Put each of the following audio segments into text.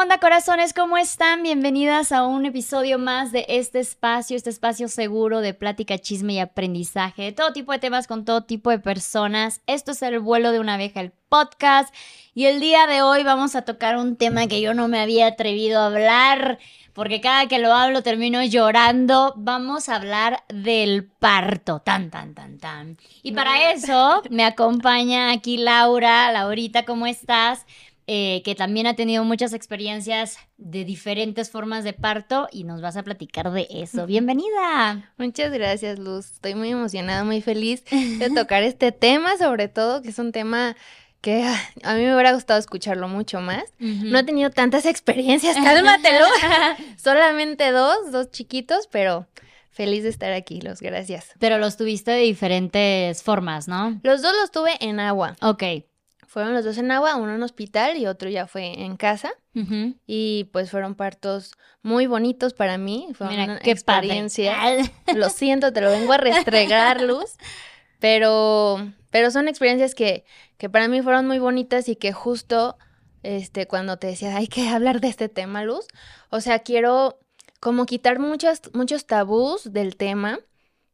onda, corazones? ¿Cómo están? Bienvenidas a un episodio más de este espacio, este espacio seguro de plática, chisme y aprendizaje de todo tipo de temas con todo tipo de personas. Esto es El vuelo de una abeja, el podcast. Y el día de hoy vamos a tocar un tema que yo no me había atrevido a hablar, porque cada que lo hablo termino llorando. Vamos a hablar del parto. Tan, tan, tan, tan. Y para eso me acompaña aquí Laura. Laurita, ¿cómo estás? Eh, que también ha tenido muchas experiencias de diferentes formas de parto y nos vas a platicar de eso. Bienvenida. Muchas gracias, Luz. Estoy muy emocionada, muy feliz de tocar este tema, sobre todo que es un tema que ah, a mí me hubiera gustado escucharlo mucho más. No he tenido tantas experiencias, cálmatelo. Solamente dos, dos chiquitos, pero feliz de estar aquí, los gracias. Pero los tuviste de diferentes formas, ¿no? Los dos los tuve en agua. Ok. Fueron los dos en agua, uno en hospital y otro ya fue en casa. Y pues fueron partos muy bonitos para mí. Fue una qué experiencia. Lo siento, te lo vengo a restregar, Luz. Pero, pero son experiencias que, que para mí fueron muy bonitas y que justo este, cuando te decía, hay que hablar de este tema, Luz. O sea, quiero como quitar muchos, muchos tabús del tema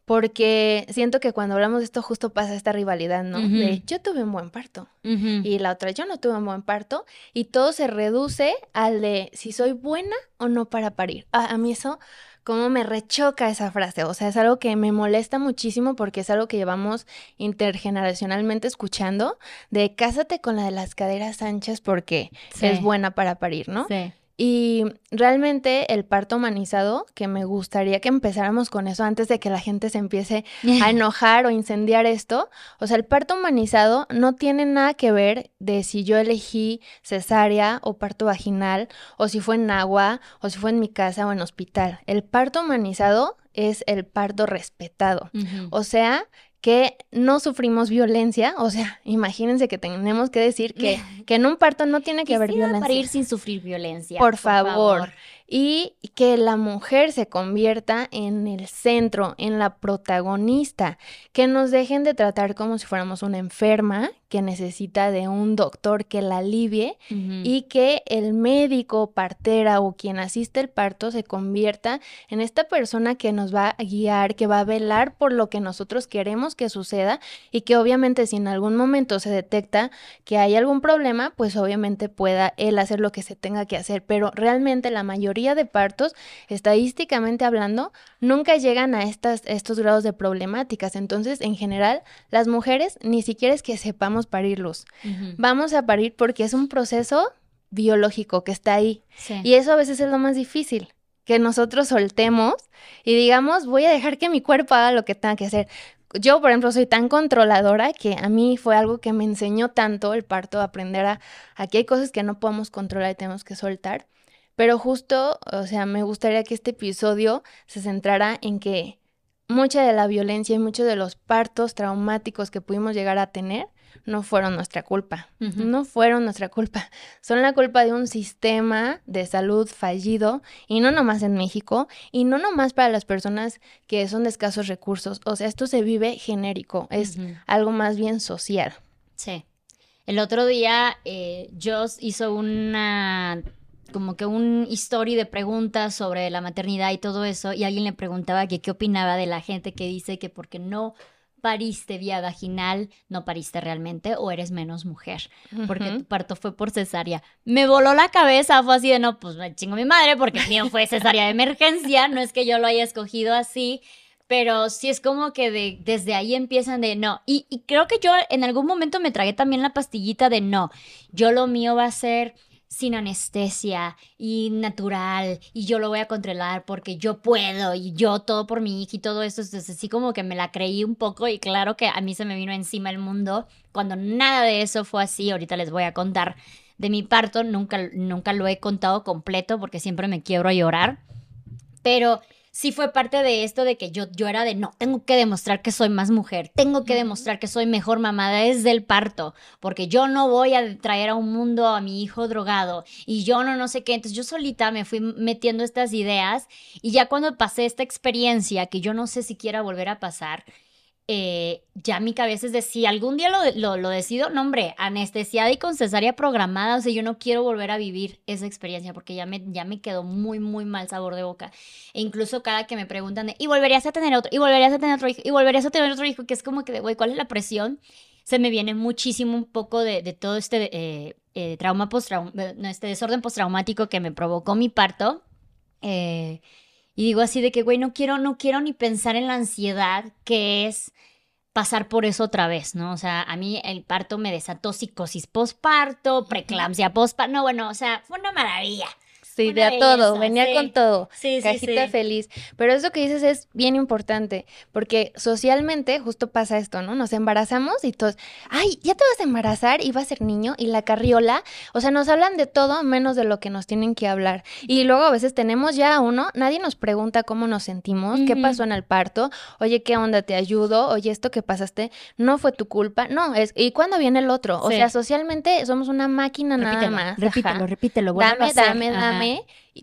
porque siento que cuando hablamos de esto justo pasa esta rivalidad, ¿no? De yo tuve un buen parto y la otra yo no tuve un buen parto y todo se reduce al de si soy buena o no para parir. a mí eso como me rechoca esa frase, o sea, es algo que me molesta muchísimo porque es algo que llevamos intergeneracionalmente escuchando de cásate con la de las caderas anchas porque es buena para parir, ¿no? Sí. Y realmente el parto humanizado, que me gustaría que empezáramos con eso antes de que la gente se empiece a enojar o incendiar esto, o sea, el parto humanizado no tiene nada que ver de si yo elegí cesárea o parto vaginal, o si fue en agua, o si fue en mi casa o en hospital. El parto humanizado es el parto respetado. O sea, que no sufrimos violencia, o sea, imagínense que tenemos que decir que, que en un parto no tiene que haber violencia. Para ir sin sufrir violencia. Por, favor y que la mujer se convierta en el centro, en la protagonista, que nos dejen de tratar como si fuéramos una enferma que necesita de un doctor que la alivie y que el médico, partera o quien asiste el parto se convierta en esta persona que nos va a guiar, que va a velar por lo que nosotros queremos que suceda y que obviamente si en algún momento se detecta que hay algún problema, pues obviamente pueda él hacer lo que se tenga que hacer, pero realmente la mayoría de partos, estadísticamente hablando, nunca llegan a estas, estos grados de problemáticas. Entonces, en general, las mujeres ni siquiera es que sepamos parirlos. Vamos a parir porque es un proceso biológico que está ahí. Y eso a veces es lo más difícil que nosotros soltemos y digamos, voy a dejar que mi cuerpo haga lo que tenga que hacer. Yo, por ejemplo, soy tan controladora que a mí fue algo que me enseñó tanto el parto, aprender a, aquí hay cosas que no podemos controlar y tenemos que soltar. Pero justo, o sea, me gustaría que este episodio se centrara en que mucha de la violencia y muchos de los partos traumáticos que pudimos llegar a tener no fueron nuestra culpa, no fueron nuestra culpa, son la culpa de un sistema de salud fallido y no nomás en México y no nomás para las personas que son de escasos recursos, o sea, esto se vive genérico, es algo más bien social. Sí. El otro día eh, Joss hizo una como que un story de preguntas sobre la maternidad y todo eso, y alguien le preguntaba que qué opinaba de la gente que dice que porque no pariste vía vaginal, no pariste realmente o eres menos mujer, porque tu parto fue por cesárea. Me voló la cabeza, fue así de no, pues me chingo mi madre porque el mío fue cesárea de emergencia, no es que yo lo haya escogido así, pero sí es como que de, desde ahí empiezan de no. Y, y creo que yo en algún momento me tragué también la pastillita de no, yo lo mío va a ser sin anestesia y natural y yo lo voy a controlar porque yo puedo y yo todo por mi hija y todo eso. Entonces así como que me la creí un poco y claro que a mí se me vino encima el mundo cuando nada de eso fue así. Ahorita les voy a contar de mi parto. Nunca, nunca lo he contado completo porque siempre me quiero a llorar. Pero sí fue parte de esto de que yo, yo era de, no, tengo que demostrar que soy más mujer, tengo que demostrar que soy mejor mamá desde el parto, porque yo no voy a traer a un mundo a mi hijo drogado y yo no, no sé qué. Entonces yo solita me fui metiendo estas ideas y ya cuando pasé esta experiencia, que yo no sé si quiera volver a pasar, eh, ya mi cabeza es de si algún día lo, lo, decido, no hombre, anestesiada y con cesárea programada, o sea, yo no quiero volver a vivir esa experiencia porque ya me, ya me quedó muy, muy mal sabor de boca. E incluso cada que me preguntan de, y volverías a tener otro, y volverías a tener otro hijo, y volverías a tener otro hijo, que es como que, güey, ¿cuál es la presión? Se me viene muchísimo un poco de, de todo este eh, eh, trauma post este desorden postraumático que me provocó mi parto. Eh, y digo así de que, güey, no quiero, no quiero ni pensar en la ansiedad que es pasar por eso otra vez, ¿no? O sea, a mí el parto me desató psicosis postparto, preeclampsia postparto, no, bueno, o sea, fue una maravilla. Sí, de a todo, venía con todo. Sí, sí, Cajita feliz. Pero eso que dices es bien importante, porque socialmente justo pasa esto, ¿no? Nos embarazamos y todos, ay, ya te vas a embarazar y va a ser niño y la carriola, o sea, nos hablan de todo menos de lo que nos tienen que hablar. Y luego a veces tenemos ya uno, nadie nos pregunta cómo nos sentimos, qué pasó en el parto, oye, ¿qué onda? ¿Te ayudo? Oye, esto que pasaste no fue tu culpa. No, es, ¿y cuándo viene el otro? O sea, socialmente somos una máquina nada más. Repítelo, repítelo. Dame, dame, dame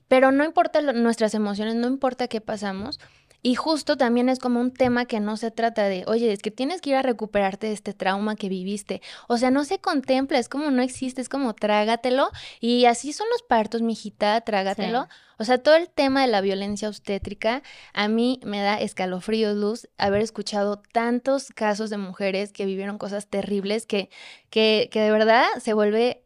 pero no importa nuestras emociones, no importa qué pasamos. Y justo también es como un tema que no se trata de, oye, es que tienes que ir a recuperarte de este trauma que viviste. O sea, no se contempla, es como no existe, es como trágatelo. Y así son los partos, mijita, trágatelo. O sea, todo el tema de la violencia obstétrica, a mí me da escalofríos, Luz, haber escuchado tantos casos de mujeres que vivieron cosas terribles que, que, que de verdad se vuelve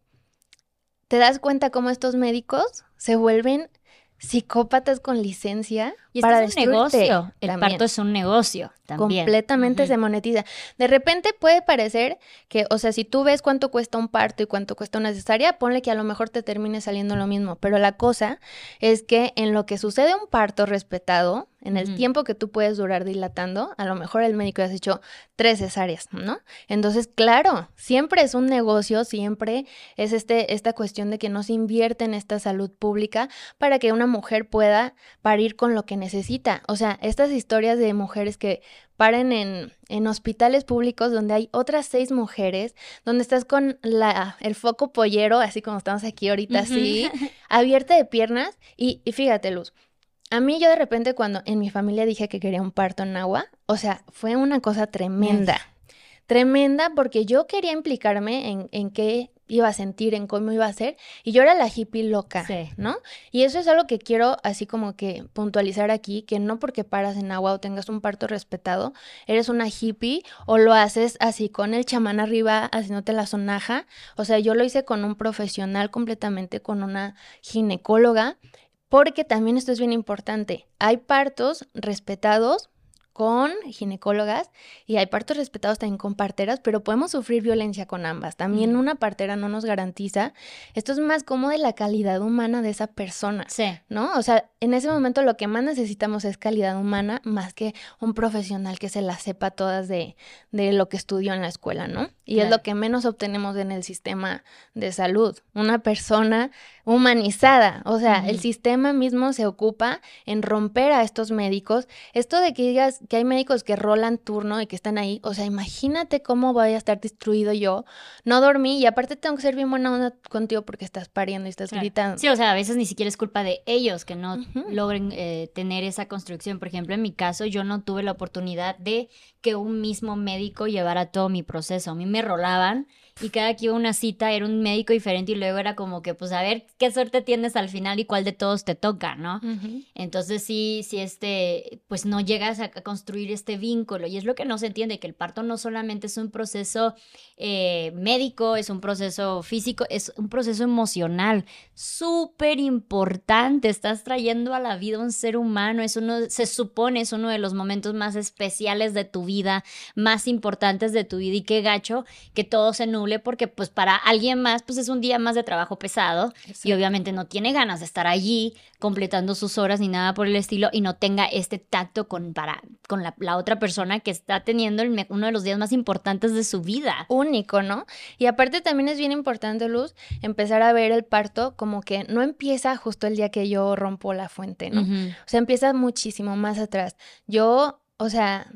te das cuenta cómo estos médicos se vuelven psicópatas con licencia y para es un negocio. El parto es un negocio también. Completamente se monetiza. De repente puede parecer que, o sea, si tú ves cuánto cuesta un parto y cuánto cuesta una cesárea, ponle que a lo mejor te termine saliendo lo mismo. Pero la cosa es que en lo que sucede un parto respetado, en el tiempo que tú puedes durar dilatando, a lo mejor el médico ya has hecho tres cesáreas, ¿no? Entonces, claro, siempre es un negocio, siempre es este, esta cuestión de que no se invierte en esta salud pública para que una mujer pueda parir con lo que necesita. O sea, estas historias de mujeres que paren en, en, hospitales públicos donde hay otras seis mujeres, donde estás con la, el foco pollero, así como estamos aquí ahorita, así, abierta de piernas. Y, y, fíjate, Luz, a mí yo de repente cuando en mi familia dije que quería un parto en agua, o sea, fue una cosa tremenda. Tremenda porque yo quería implicarme en, en qué iba a sentir, en cómo iba a ser. Y yo era la hippie loca, ¿no? Y eso es algo que quiero así como que puntualizar aquí, que no porque paras en agua o tengas un parto respetado, eres una hippie o lo haces así con el chamán arriba haciéndote la sonaja. O sea, yo lo hice con un profesional completamente, con una ginecóloga. Porque también esto es bien importante. Hay partos respetados con ginecólogas y hay partos respetados también con parteras, pero podemos sufrir violencia con ambas. También una partera no nos garantiza. Esto es más como de la calidad humana de esa persona. Sí. ¿No? O sea, en ese momento lo que más necesitamos es calidad humana más que un profesional que se la sepa todas de, de lo que estudió en la escuela, ¿no? Y es lo que menos obtenemos en el sistema de salud. Una persona humanizada. O sea, el sistema mismo se ocupa en romper a estos médicos. Esto de que digas que hay médicos que rolan turno y que están ahí, o sea, imagínate cómo voy a estar destruido yo. No dormí y aparte tengo que ser bien buena onda contigo porque estás pariendo y estás gritando. Sí, o sea, a veces ni siquiera es culpa de ellos que no logren eh, tener esa construcción. Por ejemplo, en mi caso, yo no tuve la oportunidad de que un mismo médico llevara todo mi proceso. A mí me rolaban y cada que iba a una cita era un médico diferente y luego era como que, pues, a ver qué suerte tienes al final y cuál de todos te toca, ¿no? Entonces sí, sí, este, pues no llegas a construir este vínculo. Y es lo que no se entiende, que el parto no solamente es un proceso eh, médico, es un proceso físico, es un proceso emocional. Súper importante, estás trayendo a la vida un ser humano, es uno, se supone, es uno de los momentos más especiales de tu vida, más importantes de tu vida y qué gacho que todo se porque pues para alguien más pues es un día más de trabajo pesado y obviamente no tiene ganas de estar allí completando sus horas ni nada por el estilo y no tenga este tacto con, para, con la, otra persona que está teniendo uno de los días más importantes de su vida. Único, ¿no? Y aparte también es bien importante, Luz, empezar a ver el parto como que no empieza justo el día que yo rompo la fuente, ¿no? O sea, empieza muchísimo más atrás. Yo, o sea,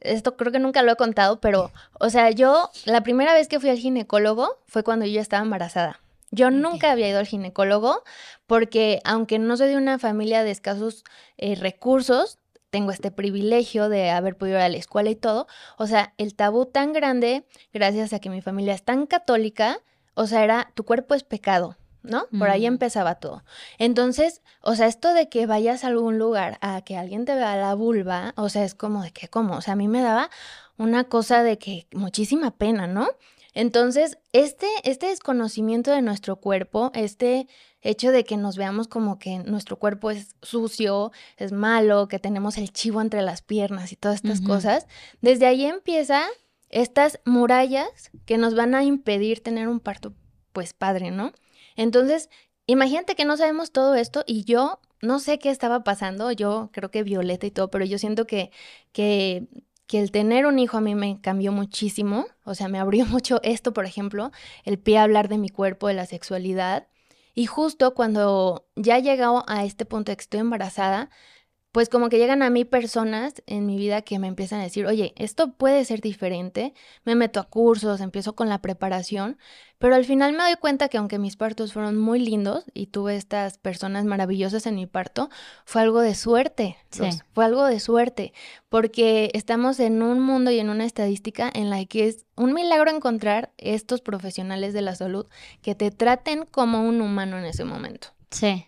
esto creo que nunca lo he contado, pero, o sea, yo la primera vez que fui al ginecólogo fue cuando yo ya estaba embarazada. Yo nunca había ido al ginecólogo porque, aunque no soy de una familia de escasos eh, recursos, tengo este privilegio de haber podido ir a la escuela y todo. O sea, el tabú tan grande, gracias a que mi familia es tan católica, o sea, era tu cuerpo es pecado, ¿no? Por ahí Mm. empezaba todo. Entonces, o sea, esto de que vayas a algún lugar a que alguien te vea la vulva, o sea, es como de que, ¿cómo? O sea, a mí me daba una cosa de que muchísima pena, ¿no? Entonces, este, este desconocimiento de nuestro cuerpo, este hecho de que nos veamos como que nuestro cuerpo es sucio, es malo, que tenemos el chivo entre las piernas y todas estas cosas, desde ahí empieza estas murallas que nos van a impedir tener un parto, pues padre, ¿no? Entonces, imagínate que no sabemos todo esto y yo no sé qué estaba pasando, yo creo que Violeta y todo, pero yo siento que, que, que el tener un hijo a mí me cambió muchísimo, o sea, me abrió mucho esto, por ejemplo, el pie a hablar de mi cuerpo, de la sexualidad. Y justo cuando ya he llegado a este punto de que estoy embarazada, pues como que llegan a mí personas en mi vida que me empiezan a decir, oye, esto puede ser diferente, me meto a cursos, empiezo con la preparación, pero al final me doy cuenta que aunque mis partos fueron muy lindos y tuve estas personas maravillosas en mi parto, fue algo de suerte, Sí. Fue algo de suerte, porque estamos en un mundo y en una estadística en la que es un milagro encontrar estos profesionales de la salud que te traten como un humano en ese momento. Sí.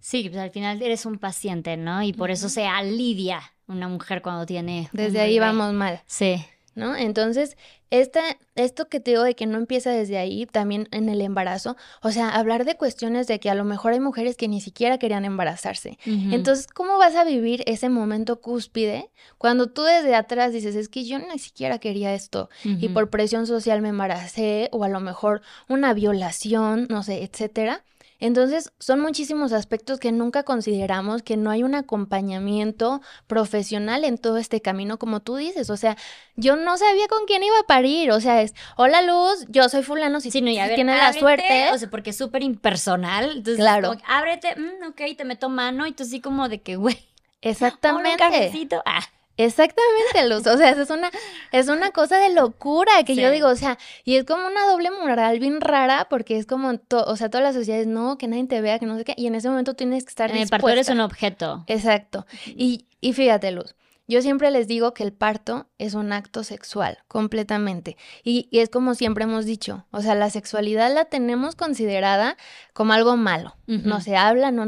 Sí, pues al final eres un paciente, ¿no? Y por eso se alivia una mujer cuando tiene. Desde ahí vamos mal. Sí. ¿no? Entonces, esta, esto que te digo de que no empieza desde ahí, también en el embarazo, o sea, hablar de cuestiones de que a lo mejor hay mujeres que ni siquiera querían embarazarse. Entonces, ¿cómo vas a vivir ese momento cúspide cuando tú desde atrás dices, es que yo ni siquiera quería esto y por presión social me embaracé o a lo mejor una violación, no sé, etcétera? Entonces, son muchísimos aspectos que nunca consideramos, que no hay un acompañamiento profesional en todo este camino, como tú dices. O sea, yo no sabía con quién iba a parir. O sea, es, hola Luz, yo soy fulano, si, Sí, no, y a si ver, tienes la suerte. O sea, porque es súper impersonal. Entonces, Claro. como ábrete, mm, ok, te meto mano y tú así como de que, güey, ahora un Exactamente. cafecito. Ah, Exactamente, Luz. O sea, es una, es una cosa de locura que yo digo, o sea, y es como una doble moral bien rara porque es como, to- o sea, todas las sociedades, no, que nadie te vea, que no sé qué, y en ese momento tienes que estar en el parto eres dispuesta. un objeto. Exacto. Y, y fíjate, Luz, yo siempre les digo que el parto es un acto sexual, completamente. Y, y es como siempre hemos dicho, o sea, la sexualidad la tenemos considerada como algo malo. No se habla, no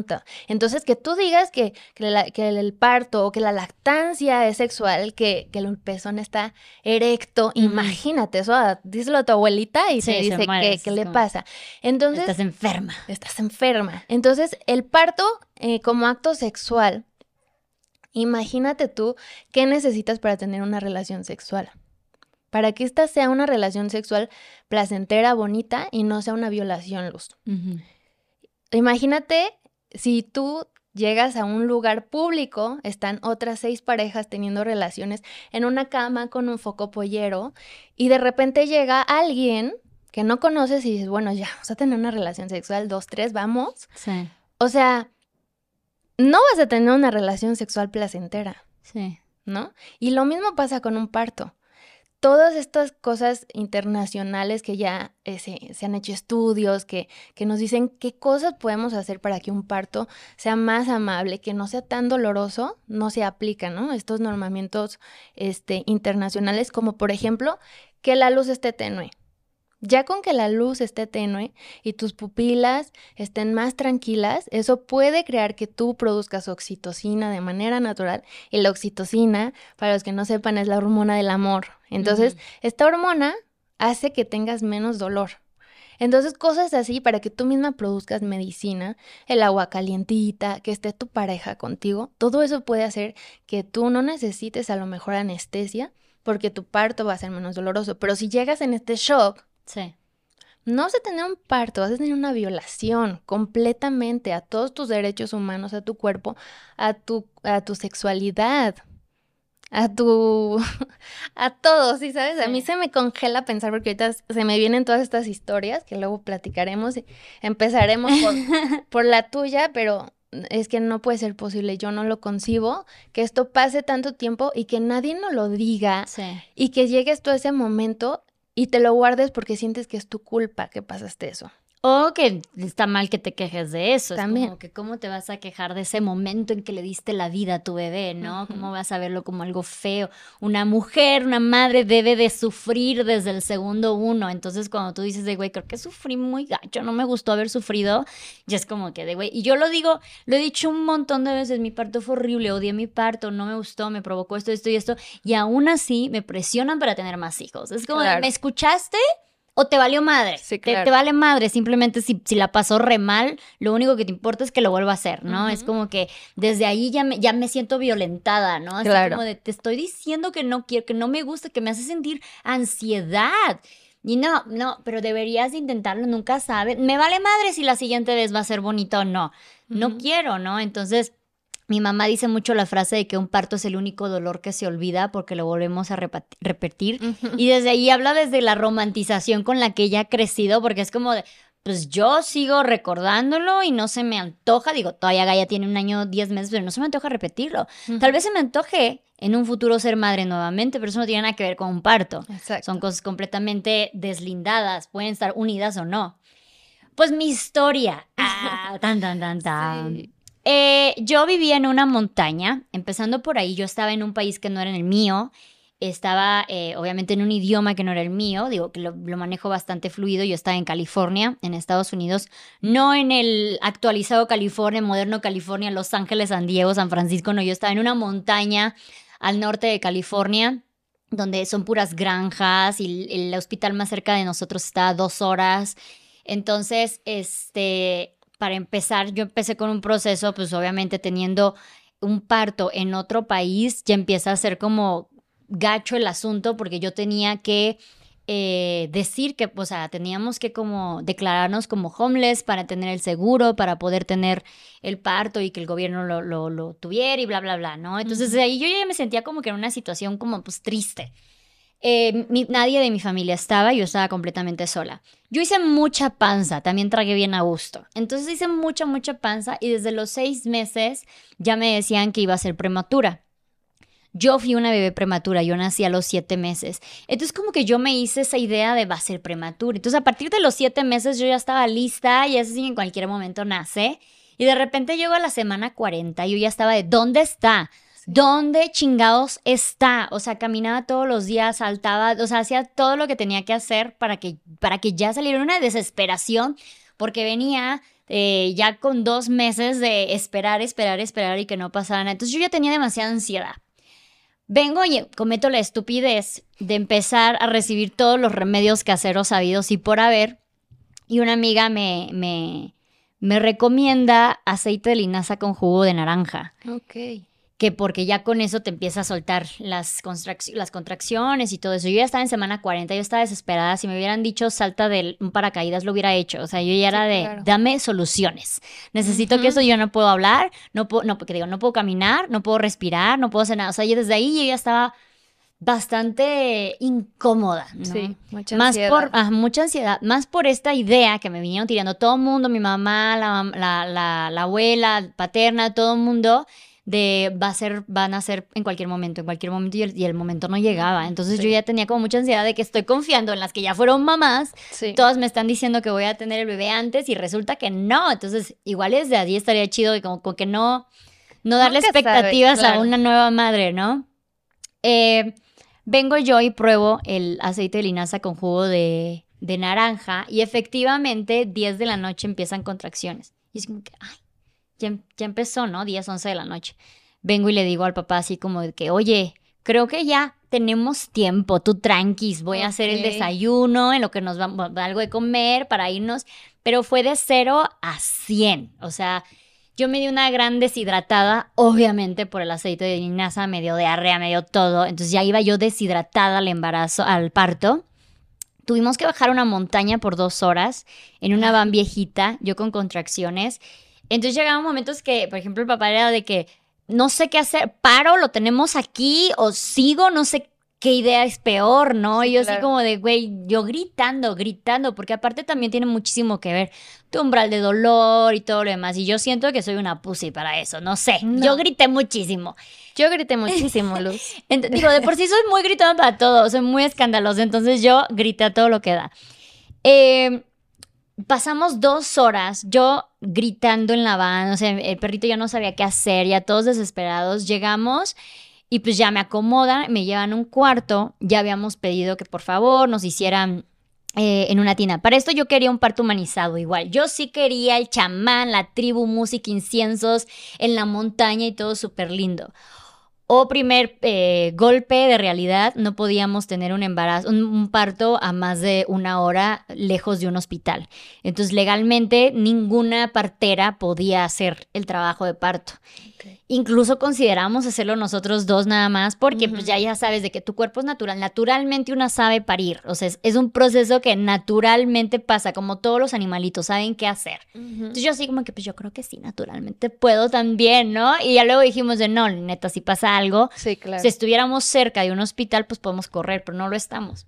Entonces, que tú digas que, que, la- que el parto o que la lactancia es sexual, que, que el pezón está erecto, imagínate eso, díselo a tu abuelita y Sí, te se dice es qué le pasa. Entonces, Estás enferma. estás enferma. Entonces, el parto eh, como acto sexual, imagínate tú qué necesitas para tener una relación sexual. Para que esta sea una relación sexual placentera, bonita y no sea una violación, Luz. Imagínate si tú llegas a un lugar público, están otras seis parejas teniendo relaciones en una cama con un foco pollero y de repente llega alguien que no conoces y dices, bueno, ya, vamos a tener una relación sexual, dos, tres, vamos. Sí, O sea, no vas a tener una relación sexual placentera, sí. ¿no? Y lo mismo pasa con un parto. Todas estas cosas internacionales que ya eh, se, se han hecho estudios, que, que nos dicen qué cosas podemos hacer para que un parto sea más amable, que no sea tan doloroso, no se aplican, ¿no? Estos normamientos este, internacionales, como por ejemplo, que la luz esté tenue. Ya con que la luz esté tenue y tus pupilas estén más tranquilas, eso puede crear que tú produzcas oxitocina de manera natural. Y la oxitocina, para los que no sepan, es la hormona del amor. Entonces, Ujú. esta hormona hace que tengas menos dolor. Entonces, cosas así para que tú misma produzcas medicina, el agua calientita, que esté tu pareja contigo, todo eso puede hacer que tú no necesites a lo mejor anestesia porque tu parto va a ser menos doloroso. Pero si llegas en este shock, Sí. no vas a tener un parto, vas a tener una violación completamente a todos tus derechos humanos, a tu cuerpo, a tu, a tu sexualidad, a tu... a todo, ¿sí sabes? A mí Sí. se me congela pensar porque ahorita se me vienen todas estas historias que luego platicaremos y empezaremos por, por la tuya, pero es que no puede ser posible, yo no lo concibo, que esto pase tanto tiempo y que nadie nos lo diga Sí. y que llegues tú a ese momento y te lo guardes porque sientes que es tu culpa que pasaste eso. O que está mal que te quejes de eso. También. Es como que cómo te vas a quejar de ese momento en que le diste la vida a tu bebé, ¿no? ¿Cómo vas a verlo como algo feo? Una mujer, una madre debe de sufrir desde el segundo uno. Entonces cuando tú dices de, güey, creo que sufrí muy gacho, no me gustó haber sufrido, ya es como que de, güey. Y yo lo digo, lo he dicho un montón de veces, mi parto fue horrible, odié mi parto, no me gustó, me provocó esto, esto y esto. Y aún así me presionan para tener más hijos. Es como, Claro. ¿me escuchaste? ¿O te valió madre? Sí, Te- claro. te, vale madre, simplemente si, si la pasó re mal, lo único que te importa es que lo vuelva a hacer, ¿no? Es como que desde ahí ya me, ya me siento violentada, ¿no? Así Claro. como de, te estoy diciendo que no quiero, que no me gusta, que me hace sentir ansiedad. Y no, no, pero deberías de intentarlo, nunca sabes. Me vale madre si la siguiente vez va a ser bonito o no. No quiero, ¿no? Entonces, mi mamá dice mucho la frase de que un parto es el único dolor que se olvida porque lo volvemos a repetir. Y desde ahí habla desde la romantización con la que ella ha crecido, porque es como de, pues yo sigo recordándolo y no se me antoja, digo, todavía Gaia tiene un año, diez meses, pero no se me antoja repetirlo. Tal vez se me antoje en un futuro ser madre nuevamente, pero eso no tiene nada que ver con un parto. Exacto. Son cosas completamente deslindadas, pueden estar unidas o no. Pues mi historia. Ah, tan, tan, tan, tan. Sí. Eh, yo vivía en una montaña, empezando por ahí, yo estaba en un país que no era el mío, estaba eh, obviamente en un idioma que no era el mío, digo que lo, manejo bastante fluido, yo estaba en California, en Estados Unidos, no en el actualizado California, moderno California, Los Ángeles, San Diego, San Francisco, no, yo estaba en una montaña al norte de California, donde son puras granjas y el, el hospital más cerca de nosotros está a dos horas. Entonces, este, para empezar, yo empecé con un proceso, pues obviamente teniendo un parto en otro país, ya empieza a ser como gacho el asunto porque yo tenía que eh, decir que, o sea, teníamos que como declararnos como homeless para tener el seguro, para poder tener el parto y que el gobierno lo, lo, lo tuviera y bla, bla, bla, ¿no? Entonces ahí yo ya me sentía como que en una situación como pues triste. Eh, mi- nadie de mi familia estaba, yo estaba completamente sola. Yo hice mucha panza, también tragué bien a gusto. Entonces hice mucha, mucha panza y desde los seis meses ya me decían que iba a ser prematura. Yo fui una bebé prematura, yo nací a los siete meses. Entonces como que yo me hice esa idea de va a ser prematura. Entonces a partir de los siete meses yo ya estaba lista y así en cualquier momento nace. Y de repente llego a la semana 40 y yo ya estaba de ¿dónde está? ¿Dónde chingados está? O sea, caminaba todos los días, saltaba, o sea, hacía todo lo que tenía que hacer para que, para que ya saliera una desesperación, porque venía eh, ya con dos meses de esperar, esperar, esperar y que no pasara nada. Entonces yo ya tenía demasiada ansiedad. Vengo y cometo la estupidez de empezar a recibir todos los remedios caseros sabidos y por haber. Y una amiga me, me, me recomienda aceite de linaza con jugo de naranja Ok. Que porque ya con eso te empieza a soltar las, contrac- las contracciones y todo eso. Yo ya estaba en semana 40, yo estaba desesperada. Si me hubieran dicho salta de un paracaídas, lo hubiera hecho. O sea, yo ya era de claro. dame soluciones. Necesito que eso yo no puedo hablar, no puedo, no, porque digo, no puedo caminar, no puedo respirar, no puedo hacer nada. O sea, yo desde ahí yo ya estaba bastante incómoda. ¿no? Sí, mucha más ansiedad. por ah, mucha ansiedad, más por esta idea que me vinieron tirando todo el mundo, mi mamá, la, la, la, la abuela, paterna, todo el mundo, de va a ser, van a ser en cualquier momento, en cualquier momento, y el, y el momento no llegaba. Entonces yo ya tenía como mucha ansiedad de que estoy confiando en las que ya fueron mamás, Sí. todas me están diciendo que voy a tener el bebé antes y resulta que no. Entonces, igual desde allí estaría chido y como, como que no, no darle Nunca sabe, expectativas a una nueva madre, ¿no? Eh, vengo yo y pruebo el aceite de linaza con jugo de, de naranja y efectivamente 10 de la noche empiezan contracciones. Y es como que, ay, ya, em- ya empezó, ¿no? 10, 11 de la noche. Vengo y le digo al papá así como de que, oye, creo que ya tenemos tiempo, tú tranquis, voy a hacer el desayuno, en lo que nos vamos, algo de comer para irnos, pero fue de 0 a 100, o sea, yo me di una gran deshidratada, obviamente por el aceite de linaza, me dio diarrea, me dio todo, entonces ya iba yo deshidratada al embarazo, al parto. Tuvimos que bajar una montaña por dos horas en una van viejita, yo con contracciones. Entonces llegaban momentos que, por ejemplo, el papá era de que no sé qué hacer, paro, lo tenemos aquí o sigo, no sé qué idea es peor, ¿no? Sí, y yo así como de, güey, yo gritando, gritando, porque aparte también tiene muchísimo que ver tu umbral de dolor y todo lo demás. Y yo siento que soy una pussy para eso, no sé. No. Yo grité muchísimo. Yo grité muchísimo, Luz. Ent- digo, de por sí soy muy gritona para todo, soy muy escandalosa, entonces yo grité a todo lo que da. Eh, pasamos dos horas, yo gritando en la van, o sea, el perrito ya no sabía qué hacer, ya todos desesperados, llegamos y pues ya me acomodan, me llevan un cuarto, ya habíamos pedido que por favor nos hicieran eh, en una tina. Para esto yo quería un parto humanizado igual. Yo sí quería el chamán, la tribu, música, inciensos en la montaña y todo súper lindo o primer eh, golpe de realidad, no podíamos tener un embarazo, un, parto a más de una hora lejos de un hospital. Entonces, legalmente, ninguna partera podía hacer el trabajo de parto. Incluso consideramos hacerlo nosotros dos nada más, porque pues ya ya sabes de que tu cuerpo es natural. Naturalmente una sabe parir. O sea, es, un proceso que naturalmente pasa, como todos los animalitos saben qué hacer. Entonces yo así como que, pues yo creo que sí, naturalmente puedo también, ¿no? Y ya luego dijimos de no, neta, si pasa algo, sí, claro. si estuviéramos cerca de un hospital, pues podemos correr, pero no lo estamos.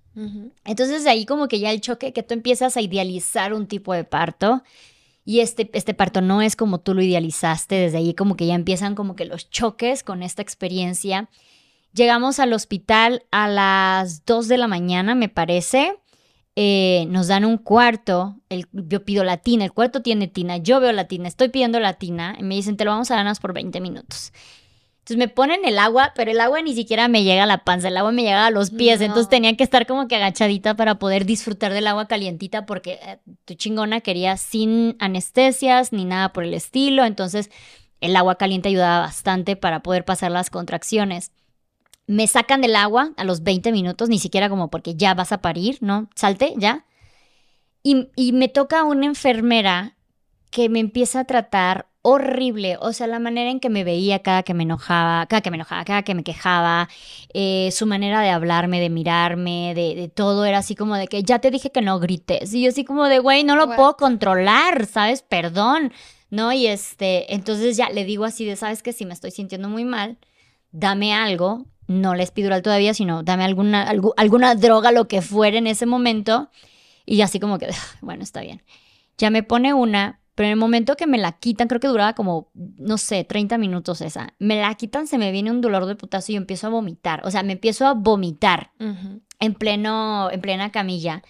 Entonces de ahí como que ya el choque, que tú empiezas a idealizar un tipo de parto y este, este parto no es como tú lo idealizaste, desde ahí como que ya empiezan como que los choques con esta experiencia. Llegamos al hospital a las 2 de la mañana, me parece. Eh, nos dan un cuarto, el, yo pido la tina, el cuarto tiene tina, yo veo la tina, estoy pidiendo la tina, y me dicen, te lo vamos a dar por 20 minutos. Entonces me ponen el agua, pero el agua ni siquiera me llega a la panza, el agua me llega a los pies, entonces tenía que estar como que agachadita para poder disfrutar del agua calientita porque eh, tu chingona quería sin anestesias ni nada por el estilo, entonces el agua caliente ayudaba bastante para poder pasar las contracciones. Me sacan del agua a los 20 minutos, ni siquiera como porque ya vas a parir, ¿no? Salte, ya. Y, y me toca una enfermera que me empieza a tratar horrible. O sea, la manera en que me veía cada que me enojaba, cada que me enojaba, cada que me quejaba, eh, su manera de hablarme, de mirarme, de, todo era así como de que ya te dije que no grites. Y yo así como de, güey, no lo puedo controlar, ¿sabes? Perdón. ¿No? Y este, entonces ya le digo así de, ¿sabes que Si me estoy sintiendo muy mal, dame algo. No la espidural todavía, sino dame alguna, alguna droga, lo que fuera en ese momento. Y así como que, bueno, está bien. Ya me pone una, pero en el momento que me la quitan, creo que duraba como, no sé, 30 minutos esa. Me la quitan, se me viene un dolor de putazo y yo empiezo a vomitar. O sea, me empiezo a vomitar en, pleno, en plena camilla.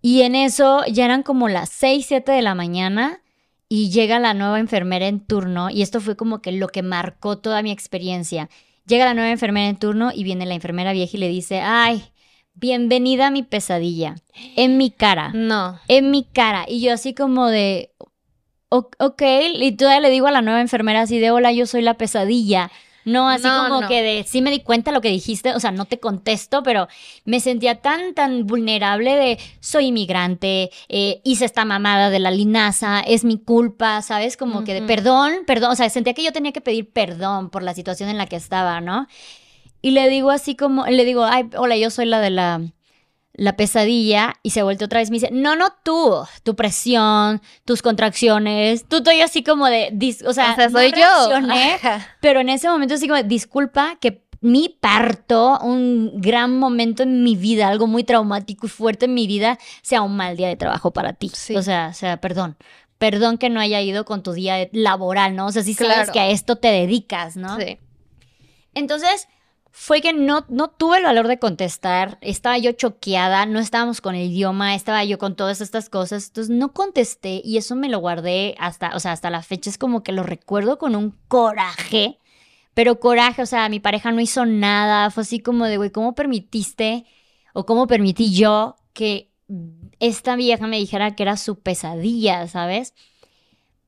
Y en eso ya eran como las 6, 7 de la mañana y llega la nueva enfermera en turno. Y esto fue como que lo que marcó toda mi experiencia. Llega la nueva enfermera en turno y viene la enfermera vieja y le dice, ay, bienvenida a mi pesadilla. En mi cara. No. En mi cara. Y yo así como de, ok, y todavía le digo a la nueva enfermera así de, hola, yo soy la pesadilla. No, así como que de, sí me di cuenta lo que dijiste, o sea, no te contesto, pero me sentía tan, tan vulnerable de, soy inmigrante, eh, hice esta mamada de la linaza, es mi culpa, ¿sabes? Como que de, perdón, perdón, o sea, sentía que yo tenía que pedir perdón por la situación en la que estaba, ¿no? Y le digo así como, le digo, ay, hola, yo soy la de la la pesadilla y se vuelve otra vez. Me dice, no, no tú, tu presión, tus contracciones, tú estoy así como de, o sea, soy yo. Pero en ese momento así como, disculpa que mi parto, un gran momento en mi vida, algo muy traumático y fuerte en mi vida, sea un mal día de trabajo para ti. O sea, o sea, perdón. Perdón que no haya ido con tu día laboral, ¿no? O sea, si sabes que a esto te dedicas, ¿no? Sí. Entonces, fue que no, no tuve el valor de contestar, estaba yo choqueada, no estábamos con el idioma, estaba yo con todas estas cosas, entonces no contesté y eso me lo guardé hasta, o sea, hasta la fecha es como que lo recuerdo con un coraje, pero coraje, o sea, mi pareja no hizo nada, fue así como de, güey, ¿cómo permitiste o cómo permití yo que esta vieja me dijera que era su pesadilla, ¿sabes?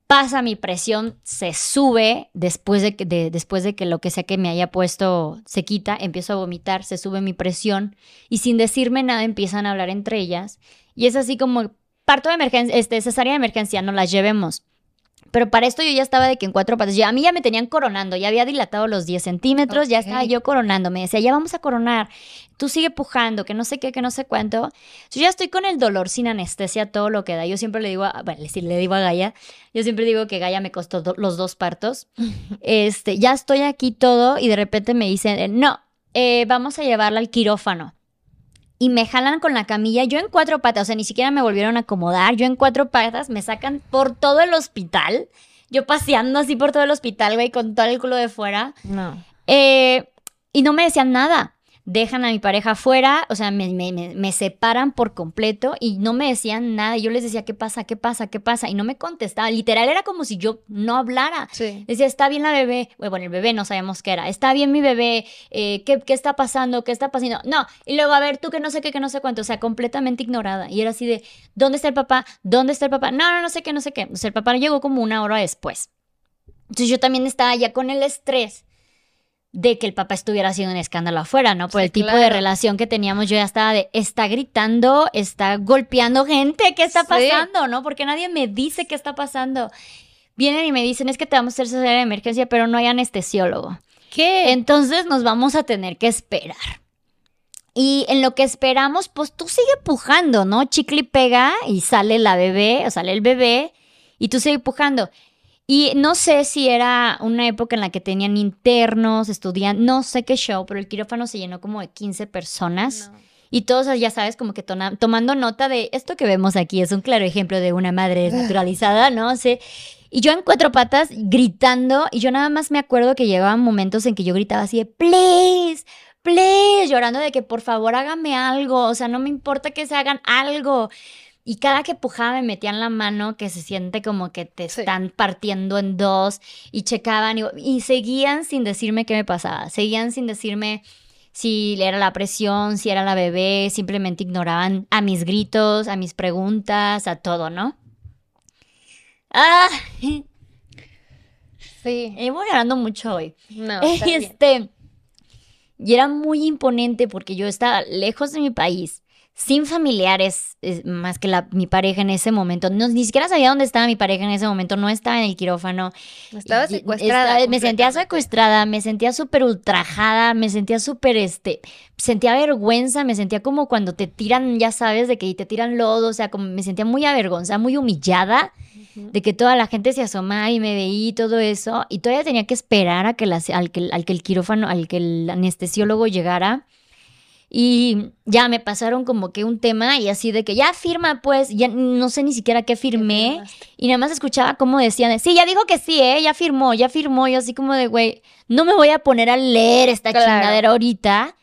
Pasa mi presión, se sube después de que, después de que lo que sea que me haya puesto se quita, empiezo a vomitar, se sube mi presión y sin decirme nada empiezan a hablar entre ellas y es así como parto de emergencia, este, cesárea de emergencia, no las llevemos. Pero para esto yo ya estaba de que en cuatro patas, ya, a mí ya me tenían coronando, ya había dilatado los 10 centímetros, ya estaba yo coronando, me decía, ya vamos a coronar, tú sigue pujando, que no sé qué, que no sé cuánto. Yo ya estoy con el dolor sin anestesia, todo lo que da. Yo siempre le digo, a, bueno, le digo a Gaia, yo siempre digo que Gaia me costó los dos partos. este, ya estoy aquí todo y de repente me dicen, no, eh, vamos a llevarla al quirófano y me jalan con la camilla, yo en cuatro patas, o sea, ni siquiera me volvieron a acomodar, yo en cuatro patas me sacan por todo el hospital, yo paseando así por todo el hospital, güey, con todo el culo de fuera. No. Eh, y no me decían nada. Dejan a mi pareja afuera, o sea, me, me, me, separan por completo y no me decían nada. Yo les decía, ¿qué pasa? ¿Qué pasa? ¿Qué pasa? Y no me contestaban. Literal, era como si yo no hablara. Decía, está bien la bebé. Bueno, el bebé no sabíamos qué era. Está bien mi bebé. Eh, ¿qué, ¿qué, está pasando? ¿Qué está pasando? No. Y luego, a ver, tú que no sé qué, que no sé cuánto. O sea, completamente ignorada. Y era así de, ¿dónde está el papá? ¿Dónde está el papá? No, no, no sé qué, no sé qué. O sea, el papá llegó como una hora después. Entonces yo también estaba ya con el estrés de que el papá estuviera haciendo un escándalo afuera, ¿no? Por el tipo de relación que teníamos, yo ya estaba de, está gritando, está golpeando gente, ¿qué está pasando, no? Porque nadie me dice qué está pasando. Vienen y me dicen, es que te vamos a hacer cesárea de emergencia, pero no hay anestesiólogo. ¿Qué? Entonces nos vamos a tener que esperar. Y en lo que esperamos, pues tú sigue pujando, ¿no? Chicle pega y sale la bebé, o sale el bebé, y tú sigue pujando. Y no sé si era una época en la que tenían internos, estudian, no sé qué show, pero el quirófano se llenó como de 15 personas. Y todos, ya sabes, como que tomando nota de esto que vemos aquí es un claro ejemplo de una madre naturalizada, ¿no? sé y yo en cuatro patas gritando, y yo nada más me acuerdo que llegaban momentos en que yo gritaba así de, please, please, llorando de que por favor hágame algo, o sea, no me importa que se hagan algo. Y cada que pujaba me metían la mano que se siente como que te están partiendo en dos y checaban y, seguían sin decirme qué me pasaba. Seguían sin decirme si era la presión, si era la bebé, simplemente ignoraban a mis gritos, a mis preguntas, a todo, ¿no? Ah. Sí. Y voy llorando mucho hoy. No. este. Y era muy imponente porque yo estaba lejos de mi país sin familiares más que la, mi pareja en ese momento. No, ni siquiera sabía dónde estaba mi pareja en ese momento, no estaba en el quirófano. Estaba secuestrada. me sentía secuestrada, me sentía súper ultrajada, me sentía súper, este, sentía vergüenza, me sentía como cuando te tiran, ya sabes, de que te tiran lodo, o sea, como me sentía muy avergonzada, muy humillada. De que toda la gente se asomaba y me veía y todo eso, y todavía tenía que esperar a que, al, que, al que el quirófano, al que el anestesiólogo llegara y ya me pasaron como que un tema y así de que ya firma, pues, ya no sé ni siquiera qué firmé. Y nada más escuchaba cómo decían, sí, ya dijo que sí, ¿eh? Ya firmó, ya firmó. Y así como de, güey, no me voy a poner a leer esta chingadera ahorita.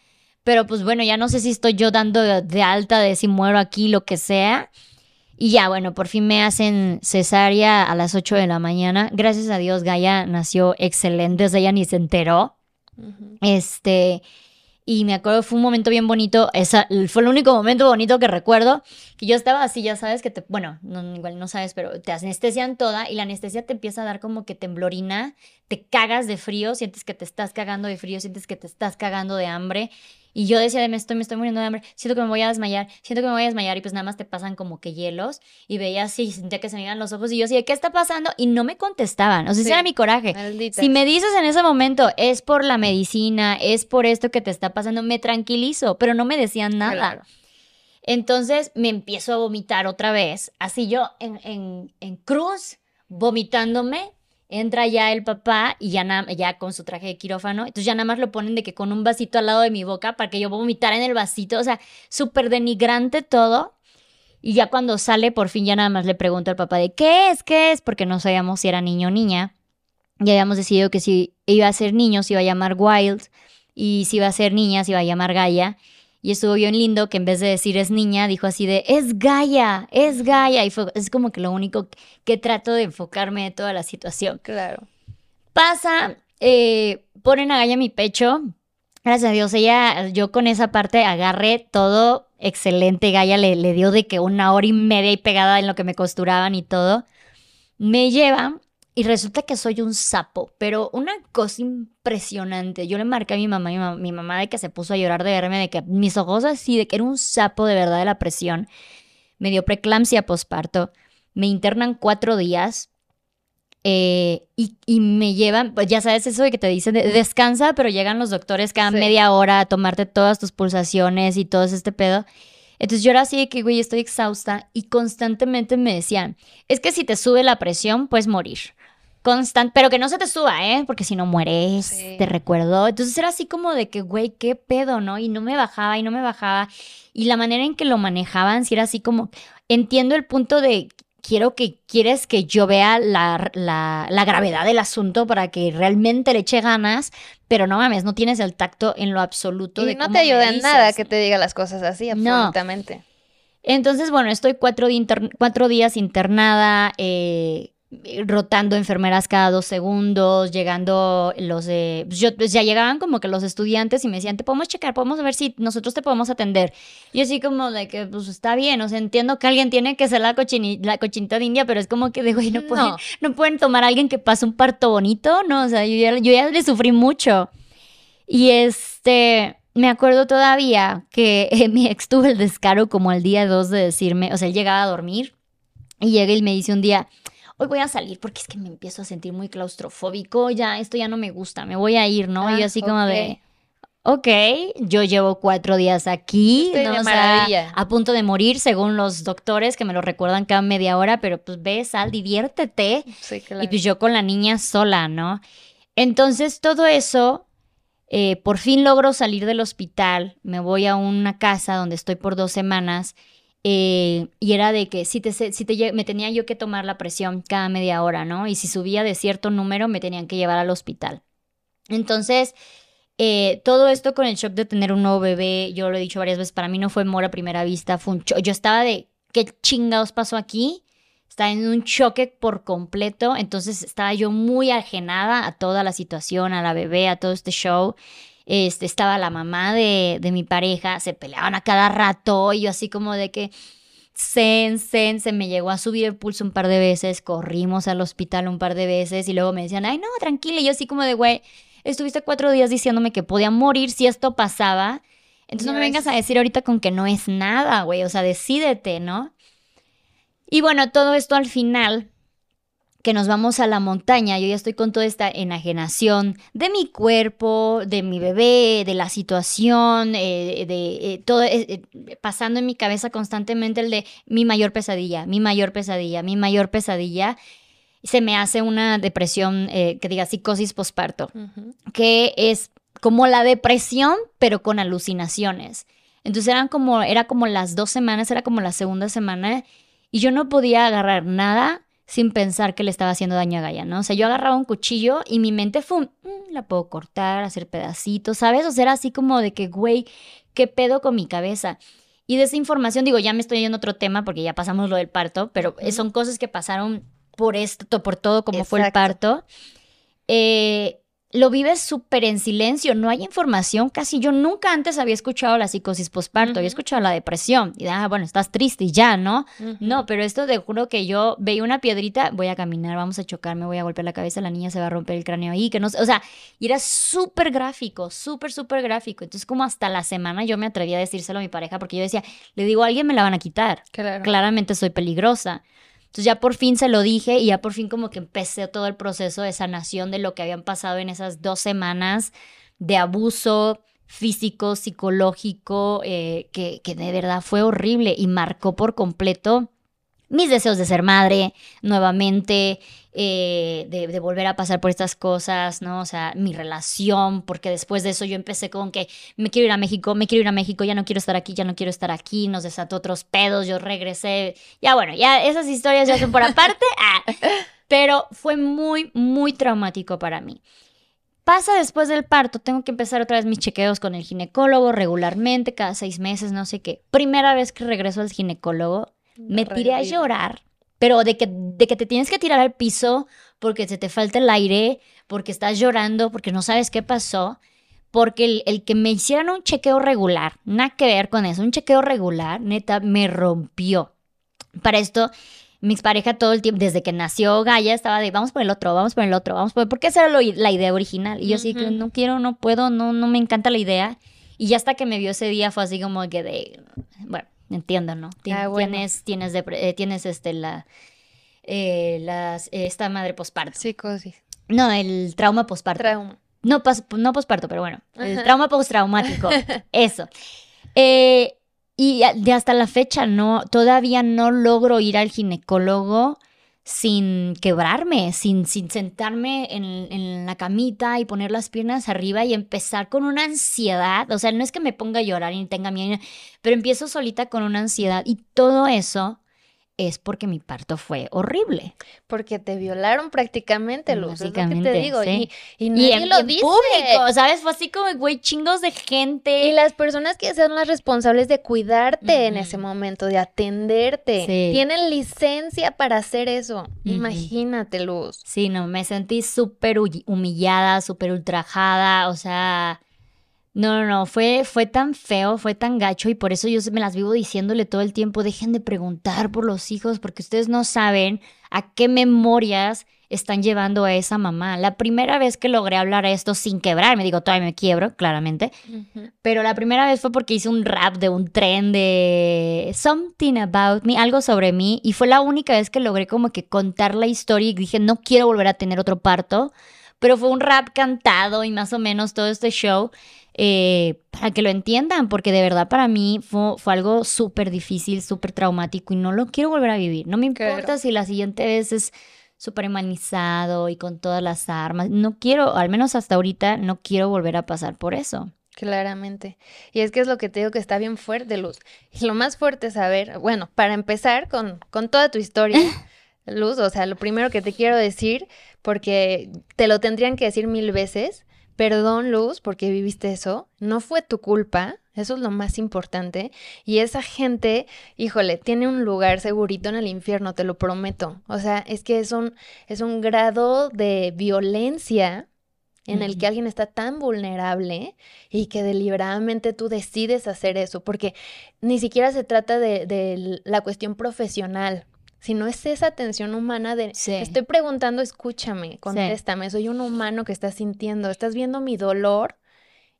Pero pues bueno, ya no sé si estoy yo dando de alta de si muero aquí, lo que sea. Y ya, bueno, por fin me hacen cesárea a las 8 de la mañana. Gracias a Dios, Gaia nació excelente, o sea, ella ni se enteró. Este, y me acuerdo, fue un momento bien bonito. Esa, fue el único momento bonito que recuerdo. Que yo estaba así, ya sabes que te. Bueno, no, igual no sabes, pero te anestesian toda y la anestesia te empieza a dar como que temblorina. Te cagas de frío, sientes que te estás cagando de frío, sientes que te estás cagando de hambre. Y yo decía, de, me estoy, me estoy muriendo de hambre, siento que me voy a desmayar, siento que me voy a desmayar y pues nada más te pasan como que hielos y veía así, sentía que se me iban los ojos y yo decía, ¿qué está pasando? Y no me contestaban, o sea, ese era mi coraje. Si me dices en ese momento, es por la medicina, es por esto que te está pasando, me tranquilizo, pero no me decían nada. Entonces me empiezo a vomitar otra vez, así yo en, en, en cruz, vomitándome entra ya el papá y ya, ya con su traje de quirófano, entonces ya nada más lo ponen de que con un vasito al lado de mi boca para que yo vomitara en el vasito, o sea, súper denigrante todo. Y ya cuando sale, por fin ya nada más le pregunto al papá de qué es, qué es, porque no sabíamos si era niño o niña. Ya habíamos decidido que si iba a ser niño se iba a llamar Wild y si iba a ser niña se iba a llamar Gaia. Y estuvo bien lindo que en vez de decir es niña, dijo así de es Gaia, es Gaia. Y fue, es como que lo único que trato de enfocarme de toda la situación. Claro. Pasa, eh, ponen a Gaia en mi pecho. Gracias a Dios, ella, yo con esa parte agarré todo excelente. Gaia le, le dio de que una hora y media y pegada en lo que me costuraban y todo. Me lleva y resulta que soy un sapo, pero una cosa impresionante. Yo le marqué a mi mamá, mi mamá, mi mamá de que se puso a llorar de verme, de que mis ojos así, de que era un sapo de verdad de la presión. Me dio preeclampsia posparto. Me internan cuatro días. Eh, y, me llevan, pues ya sabes eso de que te dicen, descansa, pero llegan los doctores cada media hora a tomarte todas tus pulsaciones y todo este pedo. Entonces yo era así de que, güey, estoy exhausta y constantemente me decían, es que si te sube la presión, puedes morir constante, pero que no se te suba, ¿eh? Porque si no mueres, te recuerdo. Entonces era así como de que, güey, qué pedo, ¿no? Y no me bajaba y no me bajaba. Y la manera en que lo manejaban, si era así como, entiendo el punto de quiero que, quieres que yo vea la, la, la, gravedad del asunto para que realmente le eche ganas, pero no mames, no tienes el tacto en lo absoluto. Y de no cómo te ayuda en nada que te diga las cosas así, No. absolutamente. Entonces, bueno, estoy cuatro, cuatro días internada, eh, rotando enfermeras cada dos segundos, llegando los de... pues yo, pues ya llegaban como que los estudiantes y me decían, te podemos checar, podemos ver si nosotros te podemos atender. Y así como de que, pues está bien, o sea, entiendo que alguien tiene que ser la, cochini- la cochinita de India, pero es como que de, güey, no pueden, No. no. pueden tomar a alguien que pase un parto bonito, ¿no? O sea, yo ya, yo ya le sufrí mucho. Y este, me acuerdo todavía que eh, mi ex tuvo el descaro como al día 2 de decirme, o sea, él llegaba a dormir y llega y me dice un día, hoy voy a salir porque es que me empiezo a sentir muy claustrofóbico, ya, esto ya no me gusta, me voy a ir, ¿no? y Ah, yo así como de... Ok, yo llevo cuatro días aquí, Estoy ¿no? de O sea, a punto de morir según los doctores que me lo recuerdan cada media hora, pero pues ve, sal, diviértete. Sí, claro. Y pues yo con la niña sola, ¿no? Entonces todo eso, eh, por fin logro salir del hospital, me voy a una casa donde estoy por dos semanas eh, y era de que si te, si te, me tenía yo que tomar la presión cada media hora, ¿no? Y si subía de cierto número me tenían que llevar al hospital. Entonces, eh, todo esto con el shock de tener un nuevo bebé, yo lo he dicho varias veces, para mí no fue amor a primera vista, fue un Yo estaba de, ¿qué chingados pasó aquí? Estaba en un choque por completo, entonces estaba yo muy ajenada a toda la situación, a la bebé, a todo este show. Este, estaba la mamá de, de mi pareja, se peleaban a cada rato y yo así como de que zen, zen, se me llegó a subir el pulso un par de veces, corrimos al hospital un par de veces y luego me decían, ay no, tranquila, y yo así como de, güey, estuviste cuatro días diciéndome que podía morir si esto pasaba, entonces no Ya me vengas a decir ahorita con que no es nada, güey, o sea, decídete, ¿no? Y bueno, todo esto al final, que nos vamos a la montaña, yo ya estoy con toda esta enajenación de mi cuerpo, de mi bebé, de la situación, eh, de eh, todo, eh, pasando en mi cabeza constantemente el de mi mayor pesadilla, mi mayor pesadilla, mi mayor pesadilla. Se me hace una depresión, eh, que diga psicosis posparto que es como la depresión, pero con alucinaciones. Entonces eran como, era como las dos semanas, era como la segunda semana, y yo no podía agarrar nada sin pensar que le estaba haciendo daño a Gaia, ¿no? O sea, yo agarraba un cuchillo y mi mente fue, "Mm, la puedo cortar, hacer pedacitos, ¿sabes? O sea, era así como de que, güey, ¿qué pedo con mi cabeza? Y de esa información, digo, ya me estoy yendo a otro tema porque ya pasamos lo del parto, pero son cosas que pasaron por esto, por todo como fue el parto. Eh, lo vives súper en silencio, no hay información, casi yo nunca antes había escuchado la psicosis posparto, había Ujú. escuchado la depresión, y ah, bueno, estás triste y ya, ¿no? No, pero esto te juro que yo veía una piedrita, voy a caminar, vamos a chocar, me voy a golpear la cabeza, la niña se va a romper el cráneo ahí, que no sé, o sea, y era súper gráfico, súper, súper gráfico. Entonces, como hasta la semana yo me atreví a decírselo a mi pareja porque yo decía, le digo a alguien me la van a quitar, Claro. claramente soy peligrosa. Entonces ya por fin se lo dije y ya por fin como que empecé todo el proceso de sanación de lo que habían pasado en esas dos semanas de abuso físico, psicológico, eh, que, que de verdad fue horrible y marcó por completo mis deseos de ser madre nuevamente, eh, de, volver a pasar por estas cosas, ¿no? O sea, mi relación, porque después de eso yo empecé con que me quiero ir a México, me quiero ir a México, ya no quiero estar aquí, ya no quiero estar aquí, nos desató otros pedos, yo regresé, ya bueno, ya esas historias ya son por aparte, ah, pero fue muy, muy traumático para mí. Pasa después del parto, tengo que empezar otra vez mis chequeos con el ginecólogo regularmente, cada seis meses, no sé qué. Primera vez que regreso al ginecólogo, me tiré a llorar, pero de que, de que te tienes que tirar al piso porque se te falta el aire, porque estás llorando, porque no sabes qué pasó, porque el, el que me hicieran un chequeo regular, nada que ver con eso, un chequeo regular, neta, me rompió. Para esto, mi pareja todo el tiempo, desde que nació Gaia, estaba de, vamos por el otro, vamos por el otro, vamos por porque esa era lo- la idea original. Y yo así que no quiero, no puedo, no, no me encanta la idea. Y ya hasta que me vio ese día fue así como que de, bueno, entiendo, ¿no? Tien- Ah, bueno. Tienes, tienes, eh, tienes este, la, eh, las, esta madre posparto. Psicosis. No, el trauma posparto. Trauma. no, pas- no posparto, pero bueno, el trauma postraumático. eso. Eh, y de hasta la fecha no, todavía no logro ir al ginecólogo sin quebrarme, sin, sin sentarme en, en la camita y poner las piernas arriba y empezar con una ansiedad. O sea, no es que me ponga a llorar y tenga miedo, pero empiezo solita con una ansiedad y todo eso es porque mi parto fue horrible. Porque te violaron prácticamente, Luz. Básicamente, es lo que te digo. sí. Y, y nadie en, lo en dice. público, ¿sabes? Fue así como, güey, chingos de gente. Y las personas que son las responsables de cuidarte en ese momento, de atenderte, Sí. tienen licencia para hacer eso. Imagínate, Luz. Sí, no, me sentí súper hu- humillada, súper ultrajada, o sea, no, no, no, fue, fue tan feo, fue tan gacho y por eso yo me las vivo diciéndole todo el tiempo, dejen de preguntar por los hijos porque ustedes no saben a qué memorias están llevando a esa mamá. La primera vez que logré hablar esto sin quebrarme, digo, todavía me quiebro, claramente, pero la primera vez fue porque hice un rap de un tren de Something About Me, algo sobre mí, y fue la única vez que logré como que contar la historia y dije, no quiero volver a tener otro parto, pero fue un rap cantado y más o menos todo este show eh, para que lo entiendan, porque de verdad para mí fue, fue algo súper difícil, súper traumático y no lo quiero volver a vivir. No me importa Claro. si la siguiente vez es súper humanizado y con todas las armas. No quiero, al menos hasta ahorita, no quiero volver a pasar por eso. Claramente. Y es que es lo que te digo que está bien fuerte, Luz. Y lo más fuerte es saber, bueno, para empezar con, con toda tu historia, Luz, o sea, lo primero que te quiero decir, porque te lo tendrían que decir mil veces, perdón, Luz, porque viviste eso, no fue tu culpa, eso es lo más importante. Y esa gente, híjole, tiene un lugar segurito en el infierno, te lo prometo. O sea, es que es un, es un grado de violencia en el que alguien está tan vulnerable y que deliberadamente tú decides hacer eso, porque ni siquiera se trata de, de la cuestión profesional, sino es esa atención humana de, Sí. te estoy preguntando, escúchame, contéstame, soy un humano que está sintiendo, estás viendo mi dolor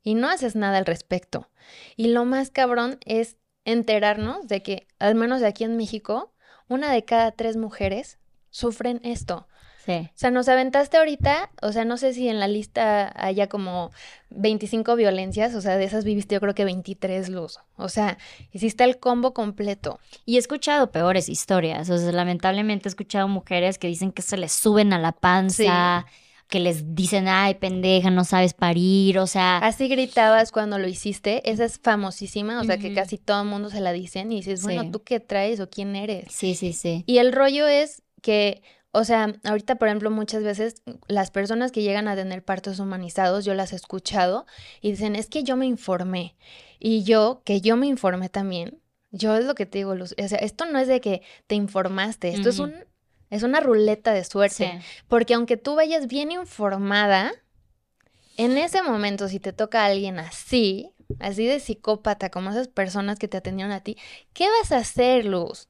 y no haces nada al respecto. Y lo más cabrón es enterarnos de que, al menos de aquí en México, una de cada tres mujeres sufren esto. Sí. O sea, nos aventaste ahorita, o sea, no sé si en la lista haya como 25 violencias, o sea, de esas viviste yo creo que 23 luz. O sea, hiciste el combo completo. Y he escuchado peores historias. O sea, lamentablemente he escuchado mujeres que dicen que se les suben a la panza, que les dicen, ay, pendeja, no sabes parir. O sea, Así gritabas cuando lo hiciste, esa es famosísima, o sea, que casi todo el mundo se la dicen y dices, bueno, Sí. ¿tú qué traes o quién eres? sí, sí, sí. Y el rollo es que, o sea, ahorita, por ejemplo, muchas veces las personas que llegan a tener partos humanizados, yo las he escuchado y dicen, es que yo me informé. Y yo, que yo me informé también, yo es lo que te digo, Luz, o sea, esto no es de que te informaste, esto es un, es una ruleta de suerte. Sí. Porque aunque tú vayas bien informada, en ese momento, si te toca a alguien así, así de psicópata, como esas personas que te atendieron a ti, ¿qué vas a hacer, Luz?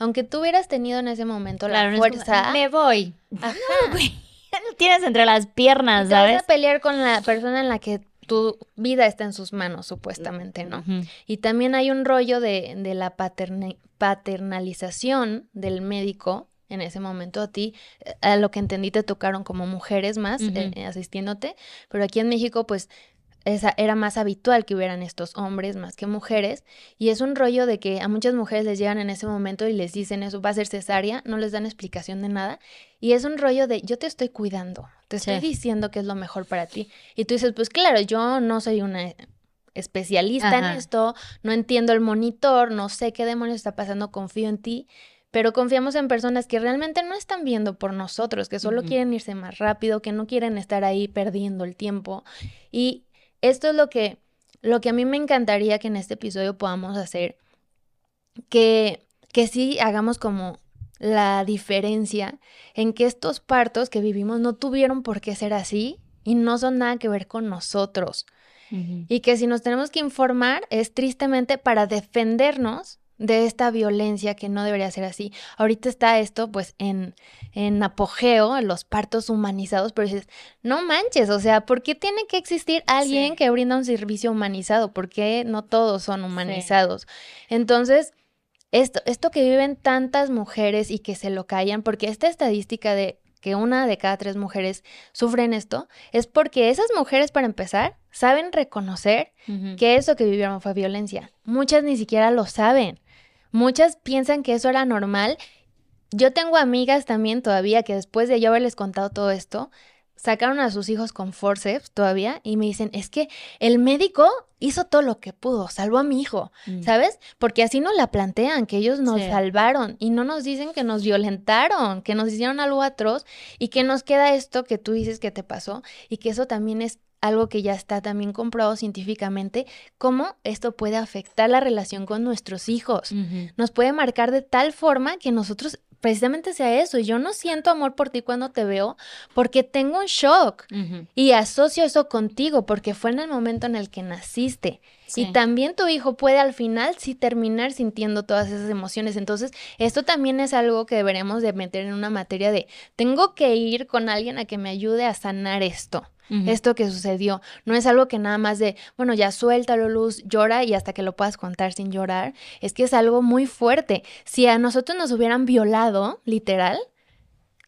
Aunque tú hubieras tenido en ese momento Claro, la no fuerza, me voy. ajá, Lo tienes entre las piernas, te vas ¿sabes? a pelear con la persona en la que tu vida está en sus manos, supuestamente, ¿no? Y también hay un rollo de, de la paterna- paternalización del médico en ese momento a ti, a lo que entendí te tocaron como mujeres más eh, asistiéndote, pero aquí en México pues esa, era más habitual que hubieran estos hombres más que mujeres y es un rollo de que a muchas mujeres les llegan en ese momento y les dicen eso va a ser cesárea, no les dan explicación de nada y es un rollo de yo te estoy cuidando, te estoy Sí. diciendo que es lo mejor para ti y tú dices pues claro, yo no soy una especialista en esto, no entiendo el monitor, no sé qué demonios está pasando, confío en ti, pero confiamos en personas que realmente no están viendo por nosotros, que solo quieren irse más rápido, que no quieren estar ahí perdiendo el tiempo. Y esto es lo que, lo que a mí me encantaría que en este episodio podamos hacer, que, que sí hagamos como la diferencia en que estos partos que vivimos no tuvieron por qué ser así y no son nada que ver con nosotros. Y que si nos tenemos que informar es tristemente para defendernos de esta violencia que no debería ser así. Ahorita está esto pues en, en apogeo, los partos humanizados, pero dices, no manches, o sea, ¿por qué tiene que existir alguien Sí. que brinda un servicio humanizado? ¿Por qué no todos son humanizados? Entonces, esto, esto que viven tantas mujeres y que se lo callan, porque esta estadística de que una de cada tres mujeres sufren esto, es porque esas mujeres, para empezar, saben reconocer que eso que vivieron fue violencia. Muchas ni siquiera lo saben. Muchas piensan que eso era normal. Yo tengo amigas también todavía que después de yo haberles contado todo esto, sacaron a sus hijos con forceps todavía y me dicen, es que el médico hizo todo lo que pudo, salvó a mi hijo, Mm. ¿sabes? Porque así nos la plantean, que ellos nos Sí. salvaron y no nos dicen que nos violentaron, que nos hicieron algo atroz y que nos queda esto que tú dices que te pasó y que eso también es algo que ya está también comprobado científicamente, cómo esto puede afectar la relación con nuestros hijos nos puede marcar de tal forma que nosotros precisamente sea eso. Yo no siento amor por ti cuando te veo porque tengo un shock y asocio eso contigo porque fue en el momento en el que naciste. Sí. Y también tu hijo puede al final sí terminar sintiendo todas esas emociones. Entonces, esto también es algo que deberemos de meter en una materia de, tengo que ir con alguien a que me ayude a sanar esto Esto que sucedió. No es algo que nada más de, bueno, ya suéltalo, Luz, llora y hasta que lo puedas contar sin llorar. Es que es algo muy fuerte. Si a nosotros nos hubieran violado, literal,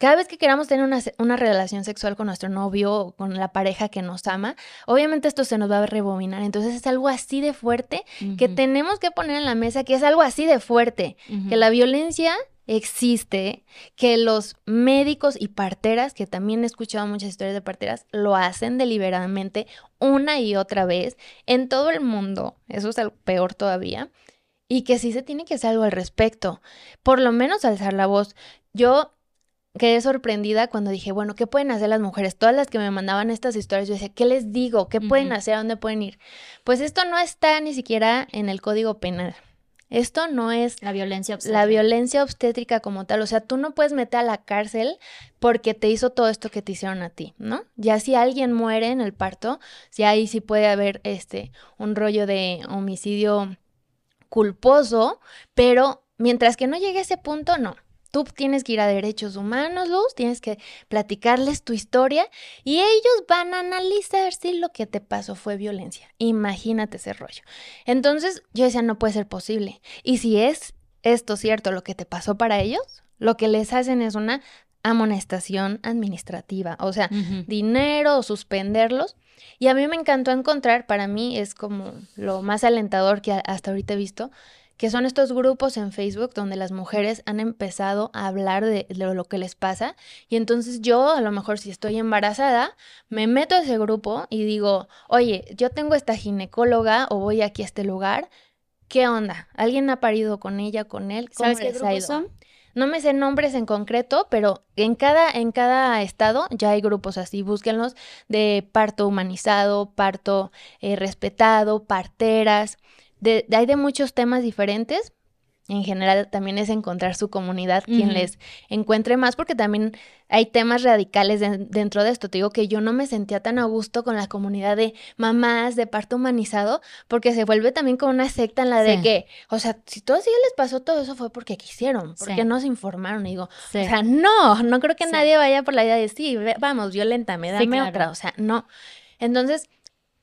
cada vez que queramos tener una, una relación sexual con nuestro novio o con la pareja que nos ama, obviamente esto se nos va a rebobinar. Entonces es algo así de fuerte que tenemos que poner en la mesa que es algo así de fuerte que la violencia existe, que los médicos y parteras, que también he escuchado muchas historias de parteras, lo hacen deliberadamente una y otra vez en todo el mundo, eso es algo peor todavía, y que sí se tiene que hacer algo al respecto, por lo menos alzar la voz. Yo quedé sorprendida cuando dije, bueno, ¿qué pueden hacer las mujeres? Todas las que me mandaban estas historias, yo decía, ¿qué les digo? ¿Qué pueden hacer? ¿A dónde pueden ir? Pues esto no está ni siquiera en el Código Penal. Esto no es La violencia la obstétrica. violencia obstétrica como tal. O sea, tú no puedes meter a la cárcel porque te hizo todo esto que te hicieron a ti, ¿no? Ya si alguien muere en el parto, si ahí sí puede haber este un rollo de homicidio culposo, pero mientras que no llegue a ese punto, no. Tú tienes que ir a derechos humanos, Luz, tienes que platicarles tu historia y ellos van a analizar si lo que te pasó fue violencia. Imagínate ese rollo. Entonces yo decía, no puede ser posible. Y si es esto cierto, lo que te pasó para ellos, lo que les hacen es una amonestación administrativa, o sea, Ujú. dinero o suspenderlos. Y a mí me encantó encontrar, para mí es como lo más alentador que hasta ahorita he visto, que son estos grupos en Facebook donde las mujeres han empezado a hablar de, de lo que les pasa. Y entonces yo, a lo mejor si estoy embarazada, me meto a ese grupo y digo, oye, yo tengo esta ginecóloga o voy aquí a este lugar. ¿Qué onda? ¿Alguien ha parido con ella, con él? ¿Cómo ¿Sabes qué grupos son? No me sé nombres en concreto, pero en cada, en cada estado ya hay grupos así. Búsquenlos de parto humanizado, parto eh, respetado, parteras. De, de- hay de muchos temas diferentes. En general también es encontrar su comunidad, quien les encuentre más, porque también hay temas radicales de- dentro de esto. Te digo que yo no me sentía tan a gusto con la comunidad de mamás de parto humanizado, porque se vuelve también como una secta en la de Sí. que, o sea, si todos ellos les pasó todo eso fue porque quisieron, porque Sí. no se informaron. Y digo, Sí. o sea, no, no creo que nadie vaya por la idea de sí, ve- vamos, violentame, dame claro. otra, o sea, no. Entonces,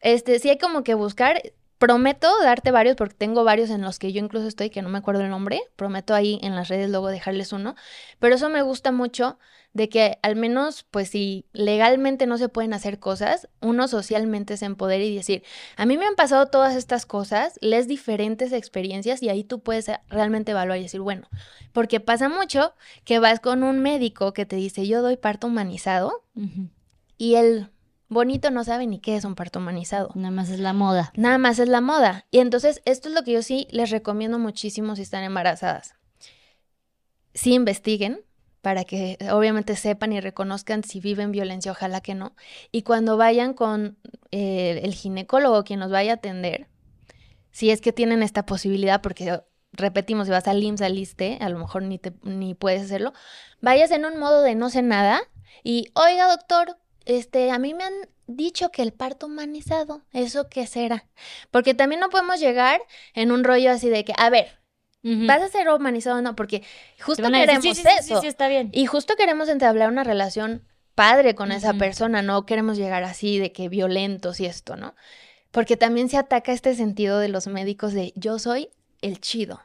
este, sí hay como que buscar, prometo darte varios, porque tengo varios en los que yo incluso estoy, que no me acuerdo el nombre, prometo ahí en las redes luego dejarles uno, pero eso me gusta mucho de que al menos, pues si legalmente no se pueden hacer cosas, uno socialmente se empodere y decir, a mí me han pasado todas estas cosas, les diferentes experiencias y ahí tú puedes eh, realmente evaluar y decir, bueno, porque pasa mucho que vas con un médico que te dice, yo doy parto humanizado y el bonito no sabe ni qué es un parto humanizado. Nada más es la moda. Nada más es la moda. Y entonces esto es lo que yo sí les recomiendo muchísimo si están embarazadas. Sí investiguen para que obviamente sepan y reconozcan si viven violencia, ojalá que no. Y cuando vayan con eh, el ginecólogo, quien los vaya a atender, si es que tienen esta posibilidad, porque repetimos, si vas al IMSS, al ISSSTE, a lo mejor ni, te, ni puedes hacerlo, vayas en un modo de no sé nada y, oiga doctor, este, a mí me han dicho que el parto humanizado, ¿eso qué será? Porque también no podemos llegar en un rollo así de que, a ver. ¿vas a ser humanizado o no? Porque justo decir, queremos sí, sí, eso. está bien. Y justo queremos entablar una relación padre con esa persona, no queremos llegar así de que violentos y esto, ¿no? Porque también se ataca este sentido de los médicos de yo soy el chido,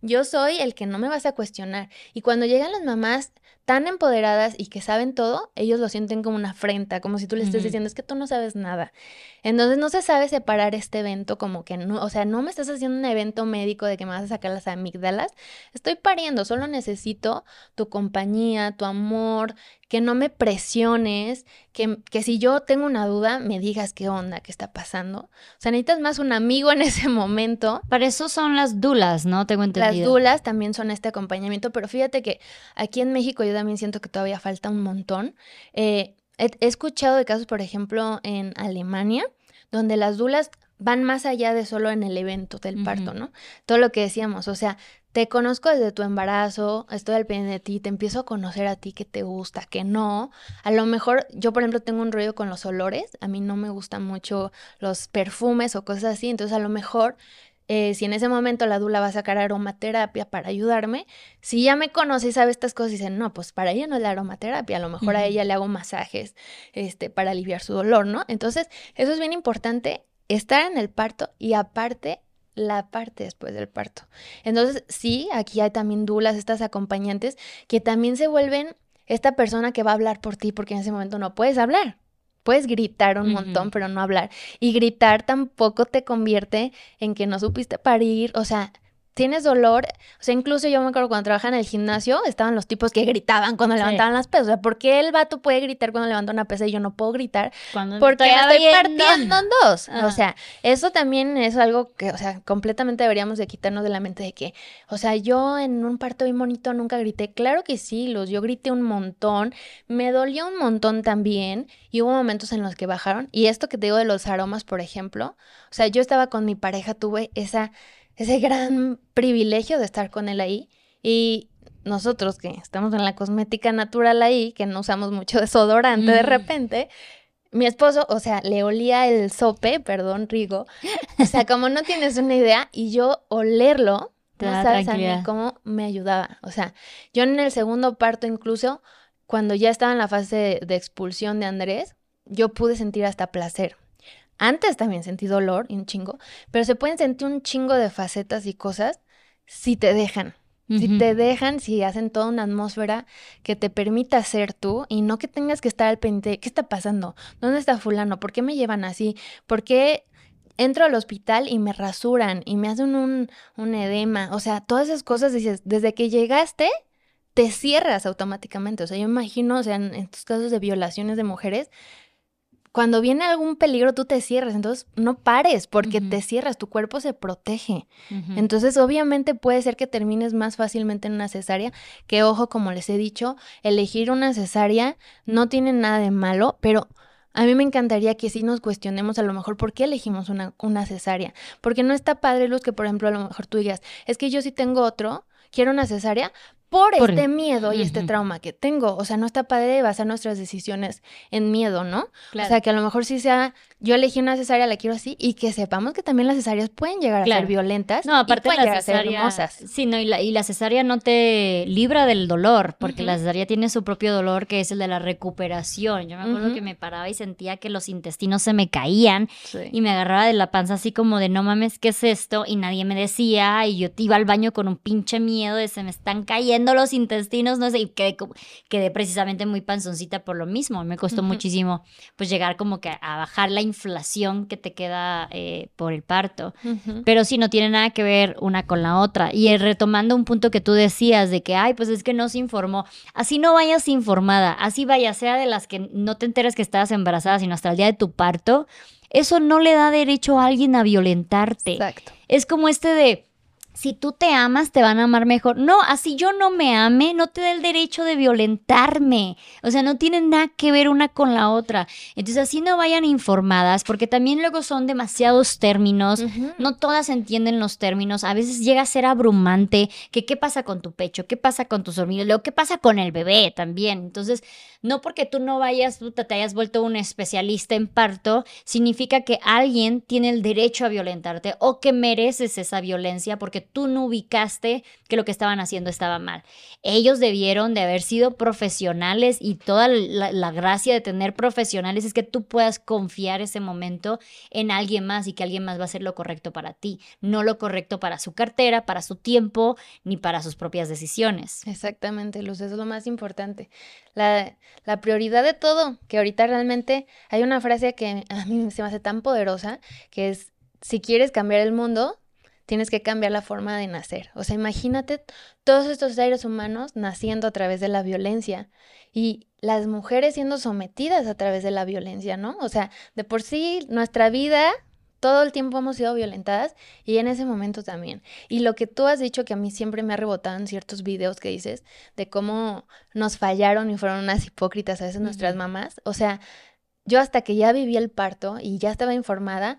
yo soy el que no me vas a cuestionar. Y cuando llegan las mamás tan empoderadas y que saben todo, ellos lo sienten como una afrenta, como si tú le estés diciendo, es que tú no sabes nada. Entonces no se sabe separar este evento como que no, o sea, no me estás haciendo un evento médico de que me vas a sacar las amígdalas, estoy pariendo, solo necesito tu compañía, tu amor, que no me presiones, que, que si yo tengo una duda, me digas qué onda, qué está pasando. O sea, necesitas más un amigo en ese momento. Para eso son las dulas, ¿no? Tengo Las entendido. dulas también son este acompañamiento, pero fíjate que aquí en México yo también siento que todavía falta un montón. Eh, he, he escuchado de casos, por ejemplo, en Alemania, donde las dulas van más allá de solo en el evento del parto. ¿no? Todo lo que decíamos, o sea, te conozco desde tu embarazo, estoy al pendiente de ti, te empiezo a conocer a ti que te gusta, que no. A lo mejor yo, por ejemplo, tengo un rollo con los olores, a mí no me gustan mucho los perfumes o cosas así, entonces a lo mejor eh, si en ese momento la dula va a sacar aromaterapia para ayudarme, si ya me conoce y sabe estas cosas, dicen, no, pues para ella no es la aromaterapia, a lo mejor a ella le hago masajes este, para aliviar su dolor, ¿no? Entonces, eso es bien importante, estar en el parto y aparte la parte después del parto. Entonces, sí, aquí hay también dulas, estas acompañantes, que también se vuelven esta persona que va a hablar por ti, porque en ese momento no puedes hablar. Puedes gritar un montón, pero no hablar. Y gritar tampoco te convierte en que no supiste parir. O sea, tienes dolor. O sea, incluso yo me acuerdo cuando trabajaba en el gimnasio, estaban los tipos que gritaban cuando Sí. levantaban las pesas. O sea, ¿por qué el vato puede gritar cuando levanta una pesa y yo no puedo gritar? Cuando Porque estoy partiendo en dos. Ajá. O sea, eso también es algo que, o sea, completamente deberíamos de quitarnos de la mente de que, o sea, yo en un parto bien bonito nunca grité. Claro que sí, los, yo grité un montón, me dolió un montón también y hubo momentos en los que bajaron. Y esto que te digo de los aromas, por ejemplo, o sea, yo estaba con mi pareja, tuve esa, ese gran privilegio de estar con él ahí y nosotros que estamos en la cosmética natural ahí, que no usamos mucho desodorante de repente, mi esposo, o sea, le olía el sope, perdón, Rigo, o sea, como no tienes una idea, y yo olerlo, Te no sabes a mí cómo me ayudaba. O sea, yo en el segundo parto incluso, cuando ya estaba en la fase de, de expulsión de Andrés, yo pude sentir hasta placer. Antes también sentí dolor y un chingo, pero se pueden sentir un chingo de facetas y cosas si te dejan. Si te dejan, si hacen toda una atmósfera que te permita ser tú y no que tengas que estar al pendiente, ¿qué está pasando? ¿Dónde está fulano? ¿Por qué me llevan así? ¿Por qué entro al hospital y me rasuran y me hacen un, un edema? O sea, todas esas cosas dices, desde que llegaste, te cierras automáticamente. O sea, yo imagino, o sea, en estos casos de violaciones de mujeres, cuando viene algún peligro, tú te cierras. Entonces, no pares porque te cierras, tu cuerpo se protege. Entonces, obviamente puede ser que termines más fácilmente en una cesárea, que ojo, como les he dicho, elegir una cesárea no tiene nada de malo, pero a mí me encantaría que sí nos cuestionemos a lo mejor por qué elegimos una, una cesárea. Porque no está padre, Luz, que por ejemplo a lo mejor tú digas, es que yo sí tengo otro, quiero una cesárea por, Por- este miedo y este trauma que tengo. O sea, no está padre basar nuestras decisiones en miedo, ¿no? Claro. O sea, que a lo mejor sí sea, yo elegí una cesárea, la quiero así, y que sepamos que también las cesáreas pueden llegar a Claro. ser violentas No, aparte y pueden la llegar a ser cesárea, hermosas. sí, no, y la, y la cesárea no te libra del dolor, porque la cesárea tiene su propio dolor, que es el de la recuperación. Yo me acuerdo que me paraba y sentía que los intestinos se me caían Sí. y me agarraba de la panza así como de no mames, ¿qué es esto? Y nadie me decía, y yo iba al baño con un pinche miedo de se me están cayendo los intestinos, no sé, y quedé, quedé precisamente muy panzoncita por lo mismo. Me costó muchísimo pues llegar como que a bajar la inflación que te queda eh, por el parto. Pero sí, no tiene nada que ver una con la otra. Y eh, retomando un punto que tú decías de que, ay, pues es que no se informó. Así no vayas informada, así vaya, sea de las que no te enteras que estabas embarazada, sino hasta el día de tu parto, eso no le da derecho a alguien a violentarte. Exacto. Es como este de, si tú te amas, te van a amar mejor. No, así yo no me ame, no te da el derecho de violentarme. O sea, no tienen nada que ver una con la otra. Entonces, así no vayan informadas, porque también luego son demasiados términos. No todas entienden los términos. A veces llega a ser abrumante. Que qué pasa con tu pecho, qué pasa con tus hormigas, luego qué pasa con el bebé también. Entonces, no porque tú no vayas, puta, te hayas vuelto un especialista en parto, significa que alguien tiene el derecho a violentarte o que mereces esa violencia porque tú no ubicaste que lo que estaban haciendo estaba mal. Ellos debieron de haber sido profesionales y toda la, gracia de tener profesionales es que tú puedas confiar ese momento en alguien más y que alguien más va a hacer lo correcto para ti, no lo correcto para su cartera, para su tiempo, ni para sus propias decisiones. Exactamente, Luz, eso es lo más importante. La, la prioridad de todo, que ahorita realmente hay una frase que a mí se me hace tan poderosa, que es, si quieres cambiar el mundo, tienes que cambiar la forma de nacer. O sea, imagínate todos estos seres humanos naciendo a través de la violencia y las mujeres siendo sometidas a través de la violencia, ¿no? O sea, de por sí nuestra vida todo el tiempo hemos sido violentadas y en ese momento también. Y lo que tú has dicho que a mí siempre me ha rebotado en ciertos videos que dices de cómo nos fallaron y fueron unas hipócritas a veces nuestras mamás. O sea, yo hasta que ya viví el parto y ya estaba informada,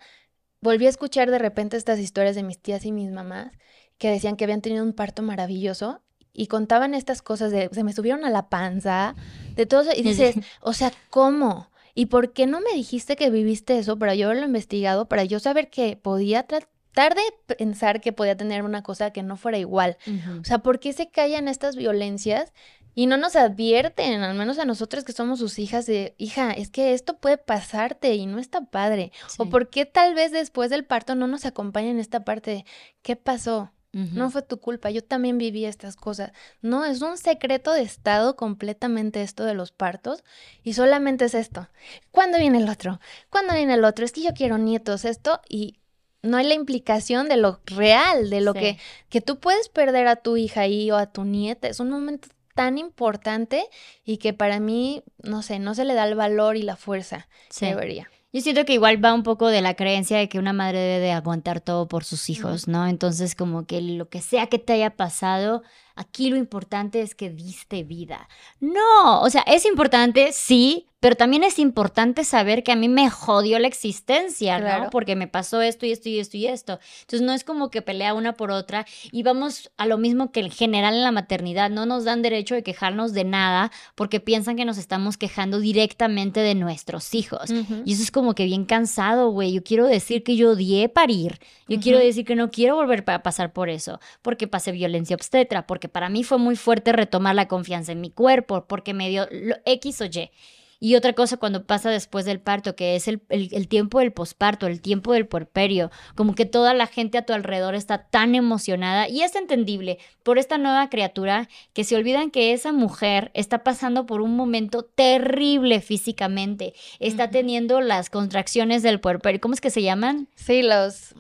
volví a escuchar de repente estas historias de mis tías y mis mamás que decían que habían tenido un parto maravilloso y contaban estas cosas de se me subieron a la panza, de todo y dices, o sea, ¿cómo? ¿Y por qué no me dijiste que viviste eso para yo haberlo investigado, para yo saber que podía tratar de pensar que podía tener una cosa que no fuera igual? O sea, ¿por qué se callan estas violencias y no nos advierten, al menos a nosotros que somos sus hijas, de, hija, es que esto puede pasarte y no está padre. O por qué tal vez después del parto no nos acompañan en esta parte de, ¿qué pasó? No fue tu culpa, yo también viví estas cosas. No, es un secreto de Estado completamente esto de los partos y solamente es esto. ¿Cuándo viene el otro? ¿Cuándo viene el otro? Es que yo quiero nietos, esto y no hay la implicación de lo real, de lo que, que tú puedes perder a tu hija ahí o a tu nieta. Es un momento tan importante y que para mí, no sé, no se le da el valor y la fuerza que debería. Yo siento que igual va un poco de la creencia de que una madre debe de aguantar todo por sus hijos, ¿no? Entonces, como que lo que sea que te haya pasado, aquí lo importante es que diste vida. No, o sea, es importante, sí, pero también es importante saber que a mí me jodió la existencia, ¿no? Porque me pasó esto y esto y esto y esto. Entonces no es como que pelea una por otra y vamos a lo mismo que en general en la maternidad, no nos dan derecho de quejarnos de nada porque piensan que nos estamos quejando directamente de nuestros hijos. Y eso es como que bien cansado, güey. Yo quiero decir que yo odié parir. Yo quiero decir que no quiero volver a pasar por eso, porque pasé violencia obstetra, porque para mí fue muy fuerte retomar la confianza en mi cuerpo, porque me dio lo X o Y. Y otra cosa cuando pasa después del parto, que es el, tiempo del posparto, el tiempo del puerperio, como que toda la gente a tu alrededor está tan emocionada y es entendible por esta nueva criatura que se olvidan que esa mujer está pasando por un momento terrible físicamente, está teniendo las contracciones del puerperio, ¿cómo es que se llaman? Sí, los...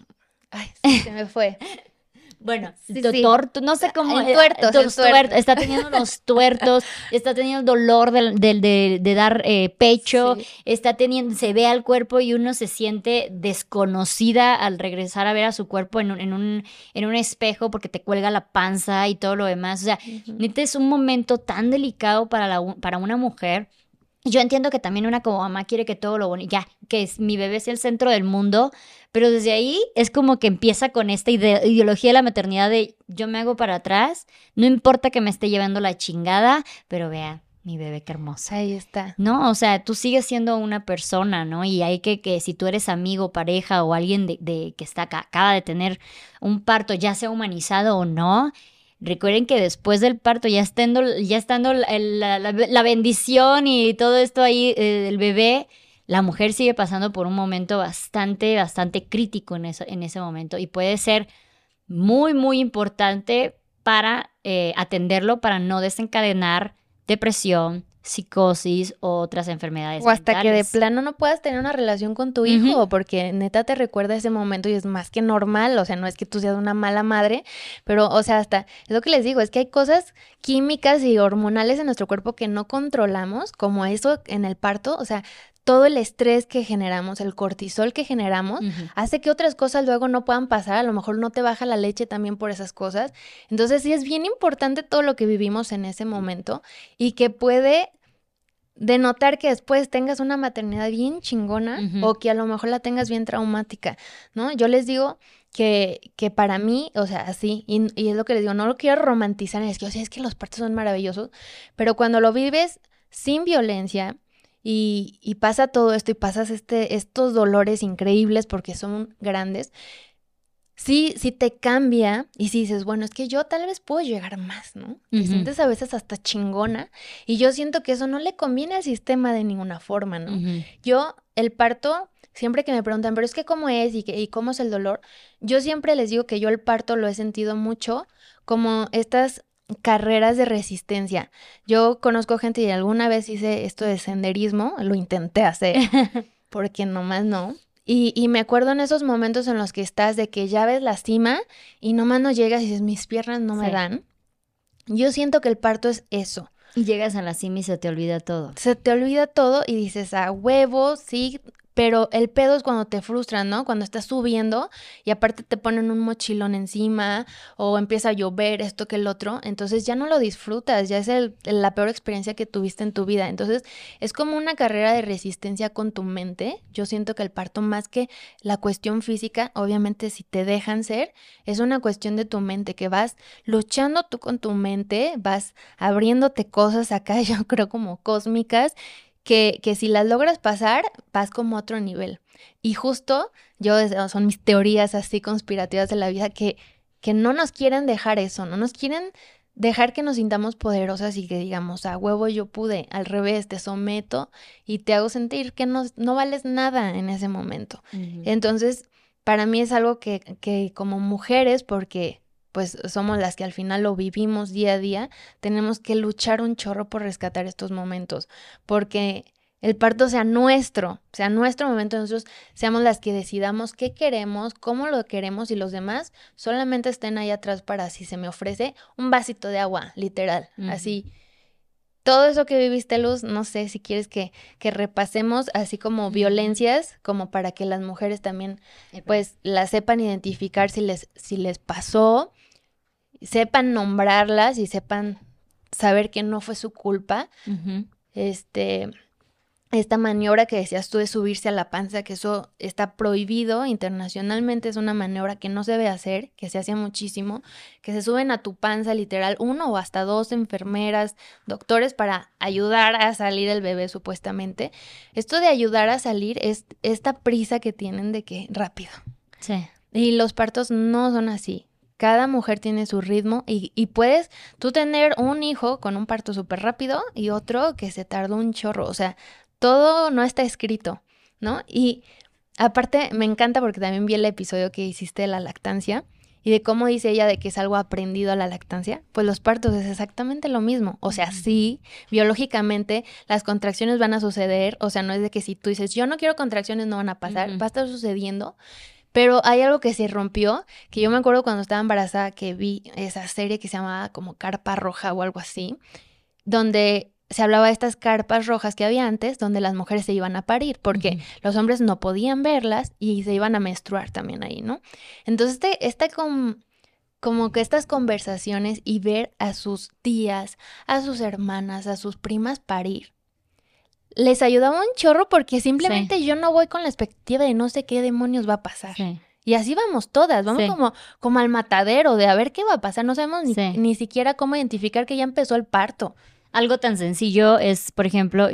Ay, se me fue. Bueno, no sé cómo. El tuerto, está teniendo los tuertos, está teniendo el dolor de, de, dar eh, pecho, está teniendo, se ve al cuerpo y uno se siente desconocida al regresar a ver a su cuerpo en un, en un, en un espejo porque te cuelga la panza y todo lo demás. O sea, es un momento tan delicado para, la, para una mujer yo entiendo que también una como mamá quiere que todo lo bonito, ya, que es, mi bebé sea el centro del mundo, pero desde ahí es como que empieza con esta ideología de la maternidad de yo me hago para atrás, no importa que me esté llevando la chingada, pero vea, mi bebé qué hermosa. Ahí está. No, o sea, tú sigues siendo una persona, ¿no? Y hay que, que si tú eres amigo, pareja o alguien de, de que está acaba de tener un parto, ya sea humanizado o no, Recuerden que después del parto, ya estando, ya estando la, bendición y todo esto ahí eh, del bebé, la mujer sigue pasando por un momento bastante, bastante crítico en, en ese momento. Y puede ser muy, muy importante para eh, atenderlo, para no desencadenar depresión, psicosis o otras enfermedades. O hasta que de plano no puedas tener una relación con tu hijo, porque neta te recuerda ese momento y es más que normal, o sea, no es que tú seas una mala madre, pero, o sea, hasta, es lo que les digo, es que hay cosas químicas y hormonales en nuestro cuerpo que no controlamos, como eso en el parto, o sea, todo el estrés que generamos, el cortisol que generamos, hace que otras cosas luego no puedan pasar. A lo mejor no te baja la leche también por esas cosas. Entonces sí es bien importante todo lo que vivimos en ese momento y que puede denotar que después tengas una maternidad bien chingona o que a lo mejor la tengas bien traumática, ¿no? Yo les digo que, que para mí, o sea, así, y, es lo que les digo, no lo quiero romantizar, es que, o sea, es que los partos son maravillosos, pero cuando lo vives sin violencia, y, y, pasa todo esto y pasas este, estos dolores increíbles porque son grandes, sí, sí te cambia y si dices, bueno, es que yo tal vez puedo llegar más, ¿no? Te sientes a veces hasta chingona y yo siento que eso no le conviene al sistema de ninguna forma, ¿no? Yo, el parto, siempre que me preguntan, pero es que cómo es y, y cómo es el dolor, yo siempre les digo que yo el parto lo he sentido mucho como estas carreras de resistencia. Yo conozco gente y alguna vez hice esto de senderismo, lo intenté hacer, porque nomás no. Y, y, me acuerdo en esos momentos en los que estás de que ya ves la cima y nomás no llegas y dices, mis piernas no me dan. Yo siento que el parto es eso. Y llegas a la cima y se te olvida todo. Se te olvida todo y dices, a huevo, sí, pero el pedo es cuando te frustran, ¿no? Cuando estás subiendo y aparte te ponen un mochilón encima o empieza a llover, esto que el otro. Entonces ya no lo disfrutas, ya es la peor experiencia que tuviste en tu vida. Entonces es como una carrera de resistencia con tu mente. Yo siento que el parto, más que la cuestión física, obviamente si te dejan ser, es una cuestión de tu mente, que vas luchando tú con tu mente, vas abriéndote cosas acá, yo creo como cósmicas que, que si las logras pasar, vas como a otro nivel. Y justo yo, son mis teorías así conspirativas de la vida, que, que no nos quieren dejar eso, no nos quieren dejar que nos sintamos poderosas y que digamos, a huevo yo pude, al revés, te someto y te hago sentir que no, no vales nada en ese momento. Entonces, para mí es algo que, que como mujeres, porque pues somos las que al final lo vivimos día a día, tenemos que luchar un chorro por rescatar estos momentos, porque el parto sea nuestro, sea nuestro momento, nosotros seamos las que decidamos qué queremos, cómo lo queremos y los demás solamente estén ahí atrás para si se me ofrece un vasito de agua, literal, así. Todo eso que viviste, Luz, no sé si quieres que, que repasemos así como violencias, como para que las mujeres también pues las sepan identificar si les, si les pasó sepan nombrarlas y sepan saber que no fue su culpa. Este, esta maniobra que decías tú de subirse a la panza, que eso está prohibido internacionalmente, es una maniobra que no se debe hacer, que se hace muchísimo, que se suben a tu panza literal uno o hasta dos enfermeras, doctores para ayudar a salir el bebé supuestamente. Esto de ayudar a salir es esta prisa que tienen de que rápido. Sí. Y los partos no son así. Cada mujer tiene su ritmo y, y puedes tú tener un hijo con un parto súper rápido y otro que se tardó un chorro. O sea, todo no está escrito, ¿no? Y aparte me encanta porque también vi el episodio que hiciste de la lactancia y de cómo dice ella de que es algo aprendido a la lactancia, pues los partos es exactamente lo mismo. O sea, sí, biológicamente las contracciones van a suceder, o sea, no es de que si tú dices, yo no quiero contracciones, no van a pasar, va a estar sucediendo, pero hay algo que se rompió, que yo me acuerdo cuando estaba embarazada que vi esa serie que se llamaba como Carpa Roja o algo así, donde se hablaba de estas carpas rojas que había antes, donde las mujeres se iban a parir, porque los hombres no podían verlas y se iban a menstruar también ahí, ¿no? Entonces, este, este como que estas conversaciones y ver a sus tías, a sus hermanas, a sus primas parir, les ayudaba un chorro porque simplemente yo no voy con la expectativa de no sé qué demonios va a pasar. Y así vamos todas, vamos como, como al matadero de a ver qué va a pasar. No sabemos ni, ni siquiera cómo identificar que ya empezó el parto. Algo tan sencillo es, por ejemplo,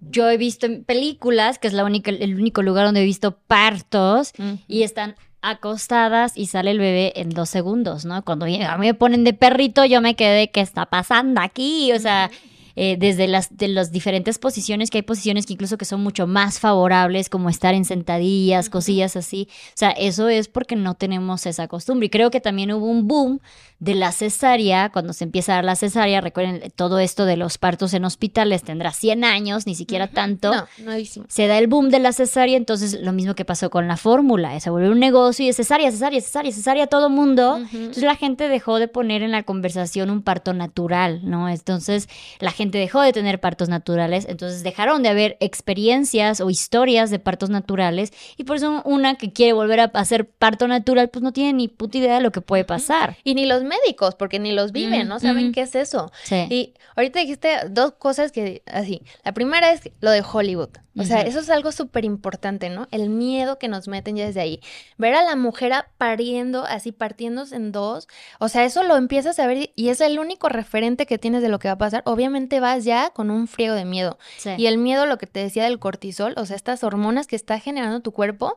yo he visto en películas, que es la única, el único lugar donde he visto partos, y están acostadas y sale el bebé en dos segundos, ¿no? Cuando a mí me ponen de perrito, yo me quedé, ¿qué está pasando aquí? O sea, eh, desde las, de las diferentes posiciones, que hay posiciones que incluso que son mucho más favorables, como estar en sentadillas, cosillas así. O sea, eso es porque no tenemos esa costumbre. Y creo que también hubo un boom de la cesárea, cuando se empieza a dar la cesárea, recuerden, todo esto de los partos en hospitales tendrá 100 años, ni siquiera tanto. No, nuevísimo. Se da el boom de la cesárea, entonces lo mismo que pasó con la fórmula, se vuelve un negocio y es cesárea, cesárea, cesárea, cesárea, todo mundo. Entonces la gente dejó de poner en la conversación un parto natural, ¿no? Entonces la gente dejó de tener partos naturales, entonces dejaron de haber experiencias o historias de partos naturales y por eso una que quiere volver a hacer parto natural pues no tiene ni puta idea de lo que puede pasar. Y ni los médicos, porque ni los viven, no saben qué es eso. Y ahorita dijiste dos cosas que así. La primera es lo de Hollywood. O sea, eso es algo súper importante, ¿no? El miedo que nos meten ya desde ahí. Ver a la mujer pariendo, así partiéndose en dos. O sea, eso lo empiezas a ver y es el único referente que tienes de lo que va a pasar. Obviamente vas ya con un friego de miedo. Y el miedo, lo que te decía del cortisol, o sea, estas hormonas que está generando tu cuerpo,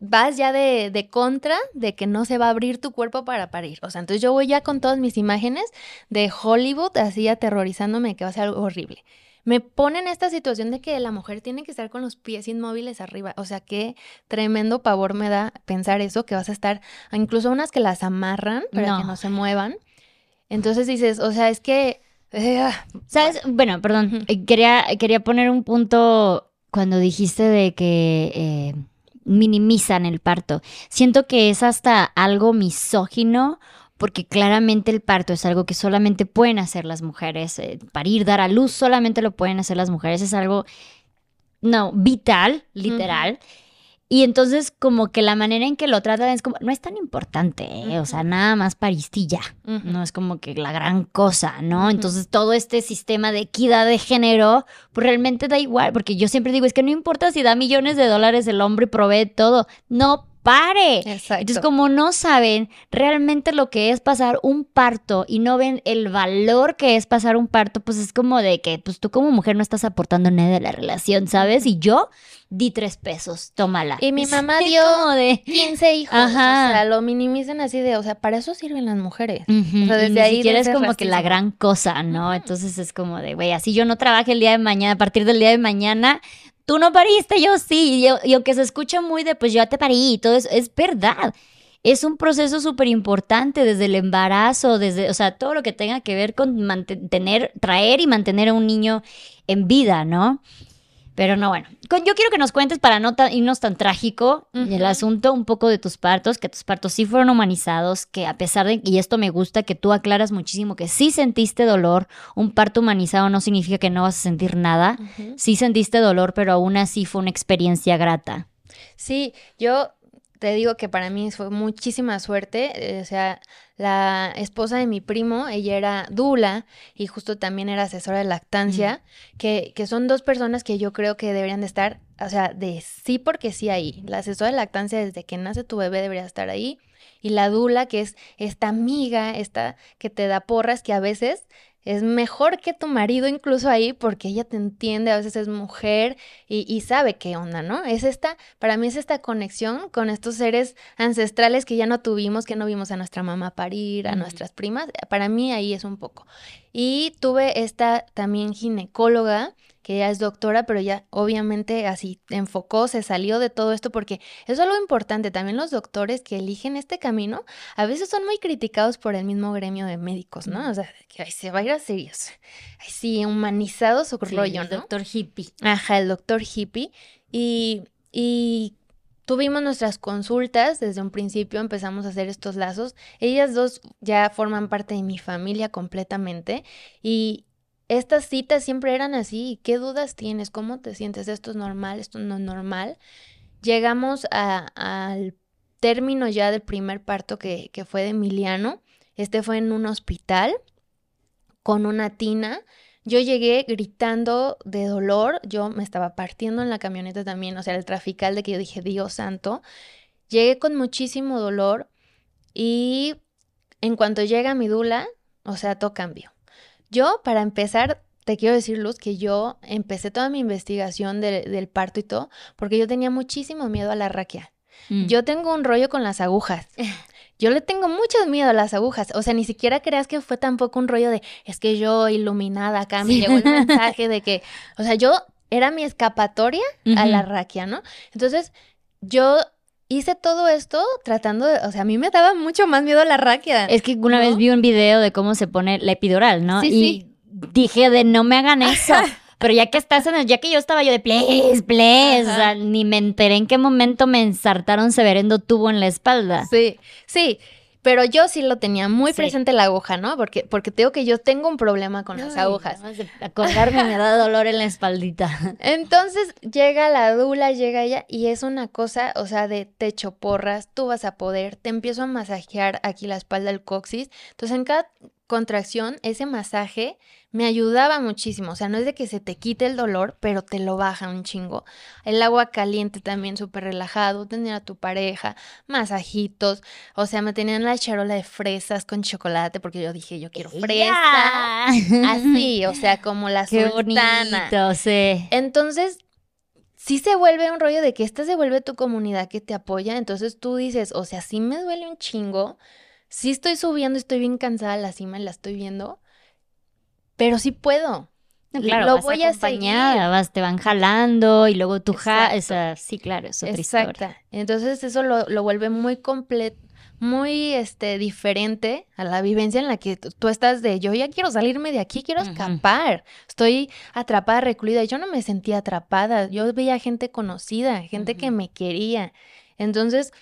vas ya de, de, contra de que no se va a abrir tu cuerpo para parir. O sea, entonces yo voy ya con todas mis imágenes de Hollywood así aterrorizándome que va a ser algo horrible. Me ponen esta situación de que la mujer tiene que estar con los pies inmóviles arriba. O sea, qué tremendo pavor me da pensar eso, que vas a estar, incluso unas que las amarran para que no se muevan. Entonces dices, o sea, es que... Eh, ah, ¿Sabes? Bueno, perdón, eh, quería, quería poner un punto cuando dijiste de que... Eh, minimizan el parto. Siento que es hasta algo misógino porque claramente el parto es algo que solamente pueden hacer las mujeres. Eh, parir, dar a luz, solamente lo pueden hacer las mujeres. Es algo, no, vital, literal. Y entonces como que la manera en que lo tratan es como, no es tan importante, ¿eh? o sea, nada más paristilla, no es como que la gran cosa, ¿no? Entonces todo este sistema de equidad de género, pues realmente da igual, porque yo siempre digo, es que no importa si da millones de dólares el hombre y provee todo, no pare. Exacto. Entonces, como no saben realmente lo que es pasar un parto y no ven el valor que es pasar un parto, pues es como de que, pues tú como mujer no estás aportando nada de la relación, ¿sabes? Y yo di tres pesos, tómala. Y mi mamá dio de... 15 hijos. Ajá. O sea, lo minimizan así de, o sea, para eso sirven las mujeres. O sea, desde ahí. es como que la gran cosa, ¿no? Entonces es como de, güey, así yo no trabaje el día de mañana, a partir del día de mañana, tú no pariste, yo sí. Y, aunque se escucha muy de, pues yo te parí y todo eso, es verdad. Es un proceso súper importante desde el embarazo, desde, o sea, todo lo que tenga que ver con mantener, traer y mantener a un niño en vida, ¿no? Pero no, bueno. Yo quiero que nos cuentes para no irnos tan trágico el asunto un poco de tus partos, que tus partos sí fueron humanizados, que a pesar de, y esto me gusta, que tú aclaras muchísimo, que sí sentiste dolor. Un parto humanizado no significa que no vas a sentir nada. Sí sentiste dolor, pero aún así fue una experiencia grata. Sí, yo te digo que para mí fue muchísima suerte. Eh, o sea, la esposa de mi primo, ella era Dula y justo también era asesora de lactancia, que, que, son dos personas que yo creo que deberían de estar, o sea, de sí porque sí ahí. La asesora de lactancia desde que nace tu bebé debería estar ahí. Y la Dula, que es esta amiga, esta que te da porras, que a veces es mejor que tu marido incluso ahí porque ella te entiende, a veces es mujer y, sabe qué onda, ¿no? Es esta, para mí es esta conexión con estos seres ancestrales que ya no tuvimos, que no vimos a nuestra mamá parir, a nuestras primas, para mí ahí es un poco. Y tuve esta también ginecóloga que ella es doctora, pero ya obviamente así enfocó, se salió de todo esto porque eso es algo importante. También los doctores que eligen este camino a veces son muy criticados por el mismo gremio de médicos, ¿no? O sea, que se va a ir a serios. Ay, sí, humanizado su rollo, ¿no? El doctor hippie. Ajá, el doctor hippie. Y, y Tuvimos nuestras consultas, desde un principio empezamos a hacer estos lazos. Ellas dos ya forman parte de mi familia completamente y, estas citas siempre eran así. ¿Qué dudas tienes? ¿Cómo te sientes? ¿Esto es normal? ¿Esto no es normal? Llegamos al término ya del primer parto que, fue de Emiliano. Este fue en un hospital con una tina. Yo llegué gritando de dolor, yo me estaba partiendo en la camioneta también, o sea, el trafical de que yo dije, Dios santo. Llegué con muchísimo dolor y en cuanto llega mi dula, o sea, todo cambió. Yo, para empezar, te quiero decir, Luz, que yo empecé toda mi investigación del parto y todo, porque yo tenía muchísimo miedo a la raquia. Mm. Yo tengo un rollo con las agujas. Yo le tengo mucho miedo a las agujas. O sea, ni siquiera creas que fue tampoco un rollo de, es que yo iluminada acá me llegó el mensaje de que, o sea, yo era mi escapatoria a la raquia, ¿no? Entonces, yo hice todo esto tratando de, o sea, a mí me daba mucho más miedo la raquia. Es que una vez vi un video de cómo se pone la epidural, ¿no? y dije de no me hagan eso. Pero ya que estás en el, ya que yo estaba yo de please, please, o sea, ni me enteré en qué momento me ensartaron severendo tubo en la espalda. Sí, sí. Pero yo sí lo tenía muy presente la aguja, ¿no? Porque, porque te digo que yo tengo un problema con las agujas. Acordarme me da dolor en la espaldita. Entonces llega la dula, llega ella y es una cosa, o sea, de techo porras, tú vas a poder, te empiezo a masajear aquí la espalda, el coxis. Entonces en cada contracción, ese masaje me ayudaba muchísimo. O sea, no es de que se te quite el dolor, pero te lo baja un chingo. El agua caliente también súper relajado, tener a tu pareja, masajitos. O sea, me tenían la charola de fresas con chocolate porque yo dije, yo quiero fresa. Así, o sea, como la Qué sultana. Bonito, sí. Entonces, sí se vuelve un rollo de que esta se vuelve tu comunidad que te apoya, entonces tú dices, o sea, sí me duele un chingo, sí estoy subiendo, estoy bien cansada la cima, la estoy viendo, pero sí puedo. claro, lo voy a seguir. Vas, te van jalando y luego tú ja, esa, sí, claro, es otra Exacto. Entonces eso lo, lo vuelve muy completo, muy este, diferente a la vivencia en la que tú estás de yo ya quiero salirme de aquí, quiero escapar. Estoy atrapada, recluida. Yo no me sentía atrapada. Yo veía gente conocida, gente que me quería. Entonces,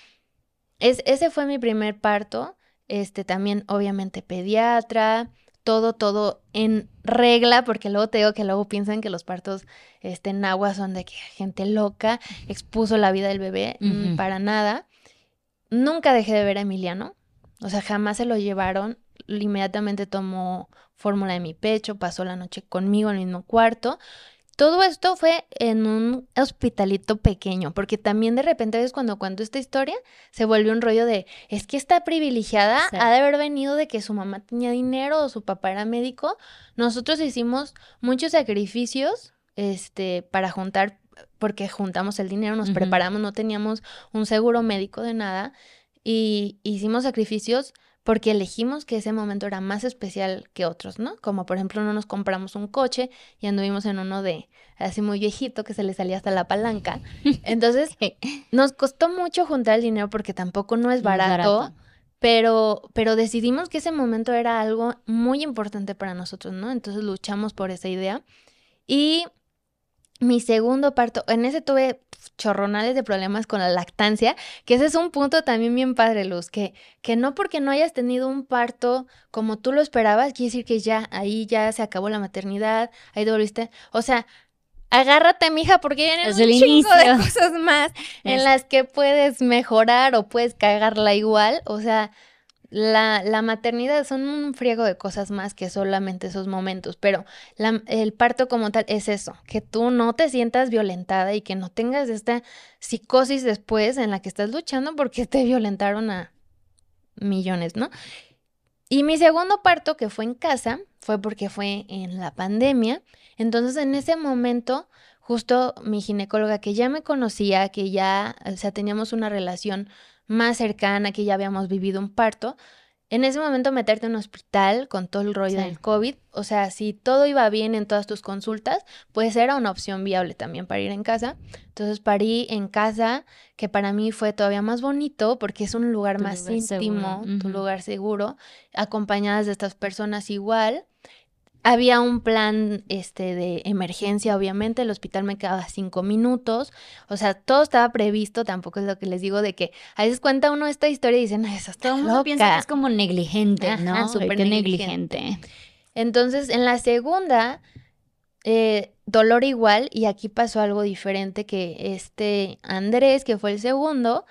es, ese fue mi primer parto. Este también, obviamente, pediatra, todo, todo en regla, porque luego te digo que luego piensan que los partos este, en agua son de que gente loca expuso la vida del bebé, mm, para nada. Nunca dejé de ver a Emiliano, o sea, jamás se lo llevaron. Inmediatamente tomó fórmula de mi pecho, pasó la noche conmigo en el mismo cuarto. Todo esto fue en un hospitalito pequeño, porque también de repente ves cuando cuento esta historia, se vuelve un rollo de, es que esta privilegiada ha de haber venido de que su mamá tenía dinero o su papá era médico. Nosotros hicimos muchos sacrificios este, para juntar porque juntamos el dinero, nos preparamos, no teníamos un seguro médico de nada y hicimos sacrificios porque elegimos que ese momento era más especial que otros, ¿no? Como por ejemplo no nos compramos un coche y anduvimos en uno de así muy viejito que se le salía hasta la palanca. Entonces nos costó mucho juntar el dinero porque tampoco no es barato. Pero, pero decidimos que ese momento era algo muy importante para nosotros, ¿no? Entonces luchamos por esa idea. Y mi segundo parto, en ese tuve chorronales de problemas con la lactancia, que ese es un punto también bien padre, Luz, que, que no porque no hayas tenido un parto como tú lo esperabas, quiere decir que ya, ahí ya se acabó la maternidad, ahí te volviste, o sea, agárrate, mija, porque vienen un chingo de cosas más en las que puedes mejorar o puedes cagarla igual, o sea, la, la, maternidad son un friego de cosas más que solamente esos momentos, pero el parto como tal es eso, que tú no te sientas violentada y que no tengas esta psicosis después en la que estás luchando porque te violentaron a millones, ¿no? Y mi segundo parto, que fue en casa, fue porque fue en la pandemia. Entonces, en ese momento, justo mi ginecóloga, que ya me conocía, que ya, o sea, teníamos una relación más cercana, que ya habíamos vivido un parto, en ese momento meterte en un hospital con todo el rollo del COVID, o sea, si todo iba bien en todas tus consultas, pues era una opción viable también para ir en casa. Entonces parí en casa, que para mí fue todavía más bonito porque es un lugar más íntimo, tu lugar seguro, acompañadas de estas personas igual. Había un plan este, de emergencia, obviamente, el hospital me quedaba cinco minutos, o sea, todo estaba previsto, tampoco es lo que les digo de que a veces cuenta uno esta historia y dicen, eso está todo piensa que es como negligente, ¿no? Súper negligente. Entonces, en la segunda, eh, dolor igual, y aquí pasó algo diferente que este Andrés, que fue el segundo,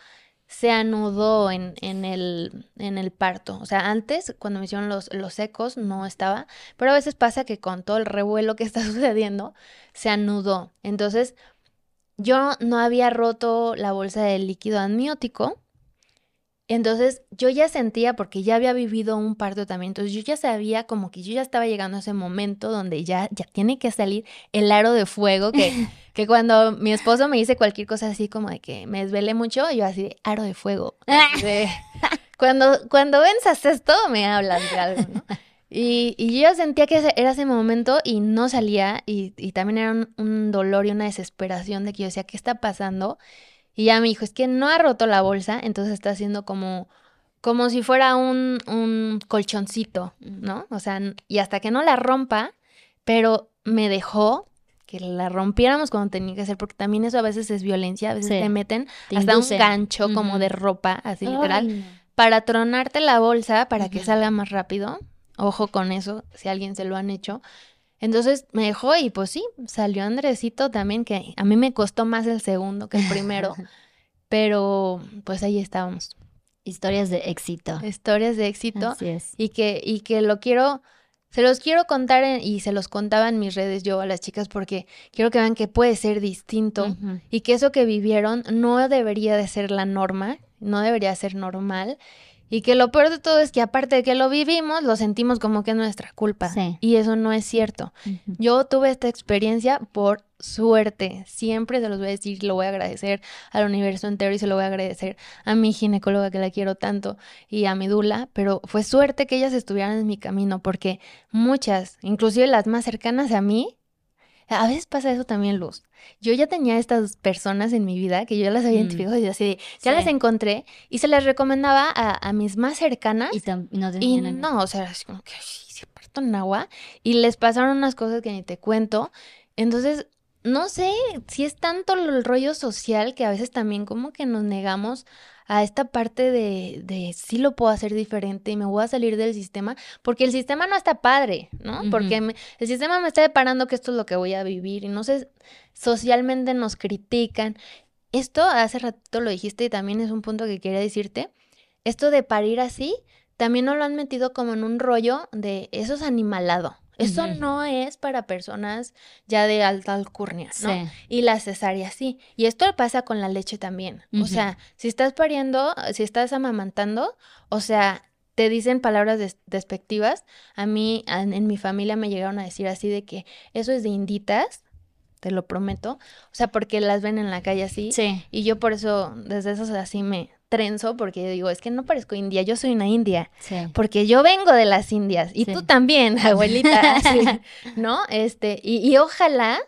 se anudó en, en, el, en el parto. O sea, antes, cuando me hicieron los, los ecos, no estaba. Pero a veces pasa que con todo el revuelo que está sucediendo, se anudó. Entonces, yo no había roto la bolsa de líquido amniótico. Entonces yo ya sentía, porque ya había vivido un parto también, entonces yo ya sabía como que yo ya estaba llegando a ese momento donde ya, ya tiene que salir el aro de fuego que que cuando mi esposo me dice cualquier cosa así como de que me desvelé mucho, yo así de aro de fuego. cuando, cuando venzas esto, me hablan de algo, ¿no? Y, y, yo sentía que era ese momento y no salía y, y también era un, dolor y una desesperación de que yo decía, ¿qué está pasando? Y ya me dijo, es que no ha roto la bolsa, entonces está haciendo como, como si fuera un, un colchoncito, ¿no? O sea, y hasta que no la rompa, pero me dejó que la rompiéramos cuando tenía que ser, porque también eso a veces es violencia, a veces te meten hasta un gancho como de ropa, así literal, para tronarte la bolsa para que salga más rápido. Ojo con eso, si alguien se lo han hecho. Entonces me dejó y pues sí, salió Andresito también, que a mí me costó más el segundo que el primero, pero pues ahí estábamos. Historias de éxito. Historias de éxito. Así es. Y que, y que lo quiero se los quiero contar y se los contaba en mis redes yo a las chicas porque quiero que vean que puede ser distinto y que eso que vivieron no debería de ser la norma, no debería ser normal Y que lo peor de todo es que aparte de que lo vivimos, lo sentimos como que es nuestra culpa. Sí. Y eso no es cierto. Yo tuve esta experiencia por suerte. Siempre se los voy a decir, lo voy a agradecer al universo entero y se lo voy a agradecer a mi ginecóloga que la quiero tanto y a mi dula, pero fue suerte que ellas estuvieran en mi camino porque muchas, inclusive las más cercanas a mí, a veces pasa eso también, Luz. Yo ya tenía estas personas en mi vida que yo ya las había Mm. identificado y así, ya Sí. las encontré y se las recomendaba a, a mis más cercanas Y, no y no, o sea, así como que "Ay, se parto en agua y les pasaron unas cosas que ni te cuento. Entonces, no sé si es tanto el rollo social que a veces también como que nos negamos a esta parte de, de sí lo puedo hacer diferente y me voy a salir del sistema, porque el sistema no está padre, ¿no? Porque me- el sistema me está deparando que esto es lo que voy a vivir y no sé, socialmente nos critican. Esto hace ratito lo dijiste y también es un punto que quería decirte. Esto de parir así, también nos lo han metido como en un rollo de eso es animalado. Eso no es para personas ya de alta alcurnia, ¿no? Sí. Y la cesárea sí. Y esto pasa con la leche también. O sea, si estás pariendo, si estás amamantando, o sea, te dicen palabras des- despectivas. A mí, en, en mi familia me llegaron a decir así de que eso es de inditas, te lo prometo. O sea, porque las ven en la calle así. Sí. Y yo por eso, desde eso así me trenzo, porque yo digo, es que no parezco india, yo soy una india. Sí. Porque yo vengo de las Indias y Sí. tú también, abuelita, sí, ¿no? Este, y, y ojalá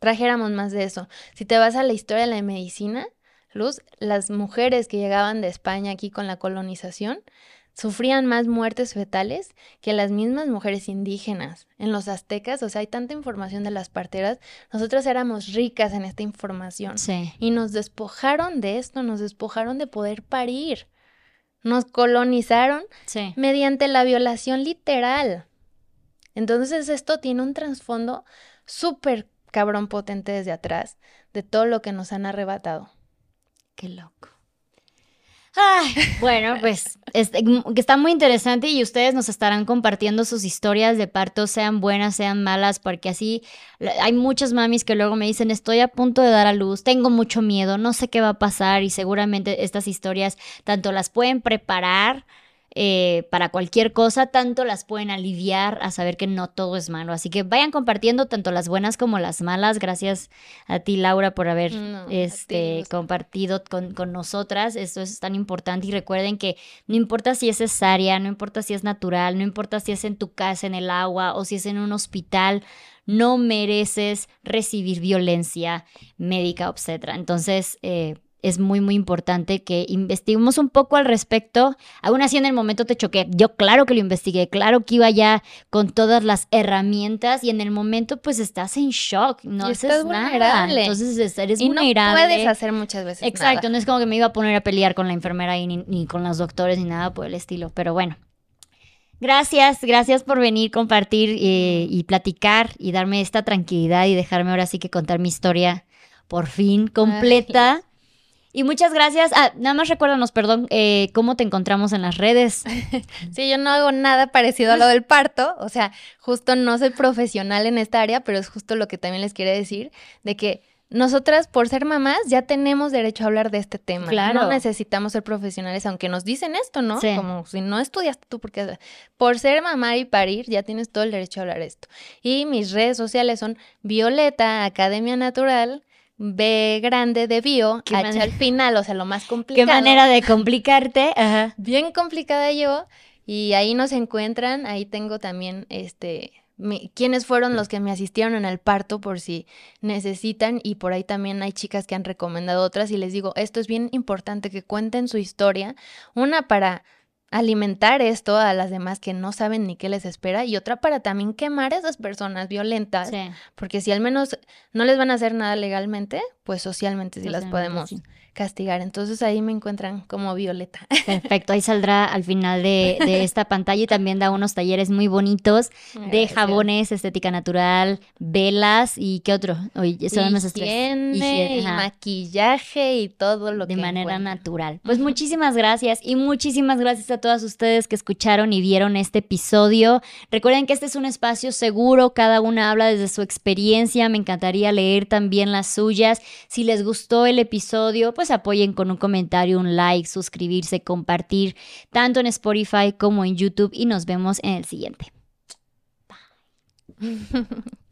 trajéramos más de eso. Si te vas a la historia de la medicina, Luz, las mujeres que llegaban de España aquí con la colonización sufrían más muertes fetales que las mismas mujeres indígenas. En los aztecas, o sea, hay tanta información de las parteras, nosotras éramos ricas en esta información. Sí. Y nos despojaron de esto, nos despojaron de poder parir. Nos colonizaron Sí. mediante la violación literal. Entonces esto tiene un trasfondo súper cabrón potente desde atrás de todo lo que nos han arrebatado. Qué loco. Bueno, pues este, está muy interesante y ustedes nos estarán compartiendo sus historias de parto, sean buenas, sean malas, porque así hay muchas mamis que luego me dicen, estoy a punto de dar a luz, tengo mucho miedo, no sé qué va a pasar y seguramente estas historias tanto las pueden preparar eh, para cualquier cosa, tanto las pueden aliviar a saber que no todo es malo. Así que vayan compartiendo tanto las buenas como las malas. Gracias a ti, Laura, por haber No, este, compartido con, con nosotras. Esto es tan importante y recuerden que no importa si es cesárea, no importa si es natural, no importa si es en tu casa, en el agua o si es en un hospital, no mereces recibir violencia médica obstetra. Entonces, eh, es muy, muy importante que investiguemos un poco al respecto. Aún así, en el momento te choqué. Yo, claro que lo investigué, claro que iba ya con todas las herramientas y en el momento, pues estás en shock, no Y haces estás nada. vulnerable. Entonces, es- eres y no vulnerable. puedes hacer muchas veces Exacto, nada. no es como que me iba a poner a pelear con la enfermera y ni, ni con los doctores ni nada por el estilo, pero bueno. Gracias, gracias por venir, compartir eh, y platicar y darme esta tranquilidad y dejarme ahora sí que contar mi historia por fin completa. Y muchas gracias. Ah, nada más recuérdanos, perdón, eh, cómo te encontramos en las redes. Sí, yo no hago nada parecido a lo del parto, o sea, justo no soy profesional en esta área, pero es justo lo que también les quiero decir, de que nosotras por ser mamás ya tenemos derecho a hablar de este tema. Claro. No necesitamos ser profesionales, aunque nos dicen esto, ¿no? Sí. Como si no estudiaste tú, porque por ser mamá y parir ya tienes todo el derecho a hablar de esto. Y mis redes sociales son Violeta Academia Natural, B grande de bio, Qué H manera- al final, o sea, lo más Qué complicado manera de complicarte. Ajá. bien complicada yo y ahí nos encuentran, ahí tengo también este mi- quiénes fueron los que me asistieron en el parto por si necesitan y por ahí también hay chicas que han recomendado otras y les digo, esto es bien importante que cuenten su historia, una para alimentar esto a las demás que no saben ni qué les espera y otra para también quemar a esas personas violentas, Sí. porque si al menos no les van a hacer nada legalmente, pues socialmente sí las podemos sí. Castigar. Entonces ahí me encuentran como Violeta. Perfecto, ahí saldrá al final de, de esta pantalla y también da unos talleres muy bonitos de jabones, estética natural, velas y qué otro. Oye, son esos tres. Higiene, Higiene, y maquillaje y todo lo de que manera encuentren. natural. Pues muchísimas gracias y muchísimas gracias a todas ustedes que escucharon y vieron este episodio. Recuerden que este es un espacio seguro, cada una habla desde su experiencia, me encantaría leer también las suyas. Si les gustó el episodio, pues apoyen con un comentario, un like, suscribirse, compartir, tanto en Spotify como en YouTube y nos vemos en el siguiente. Bye.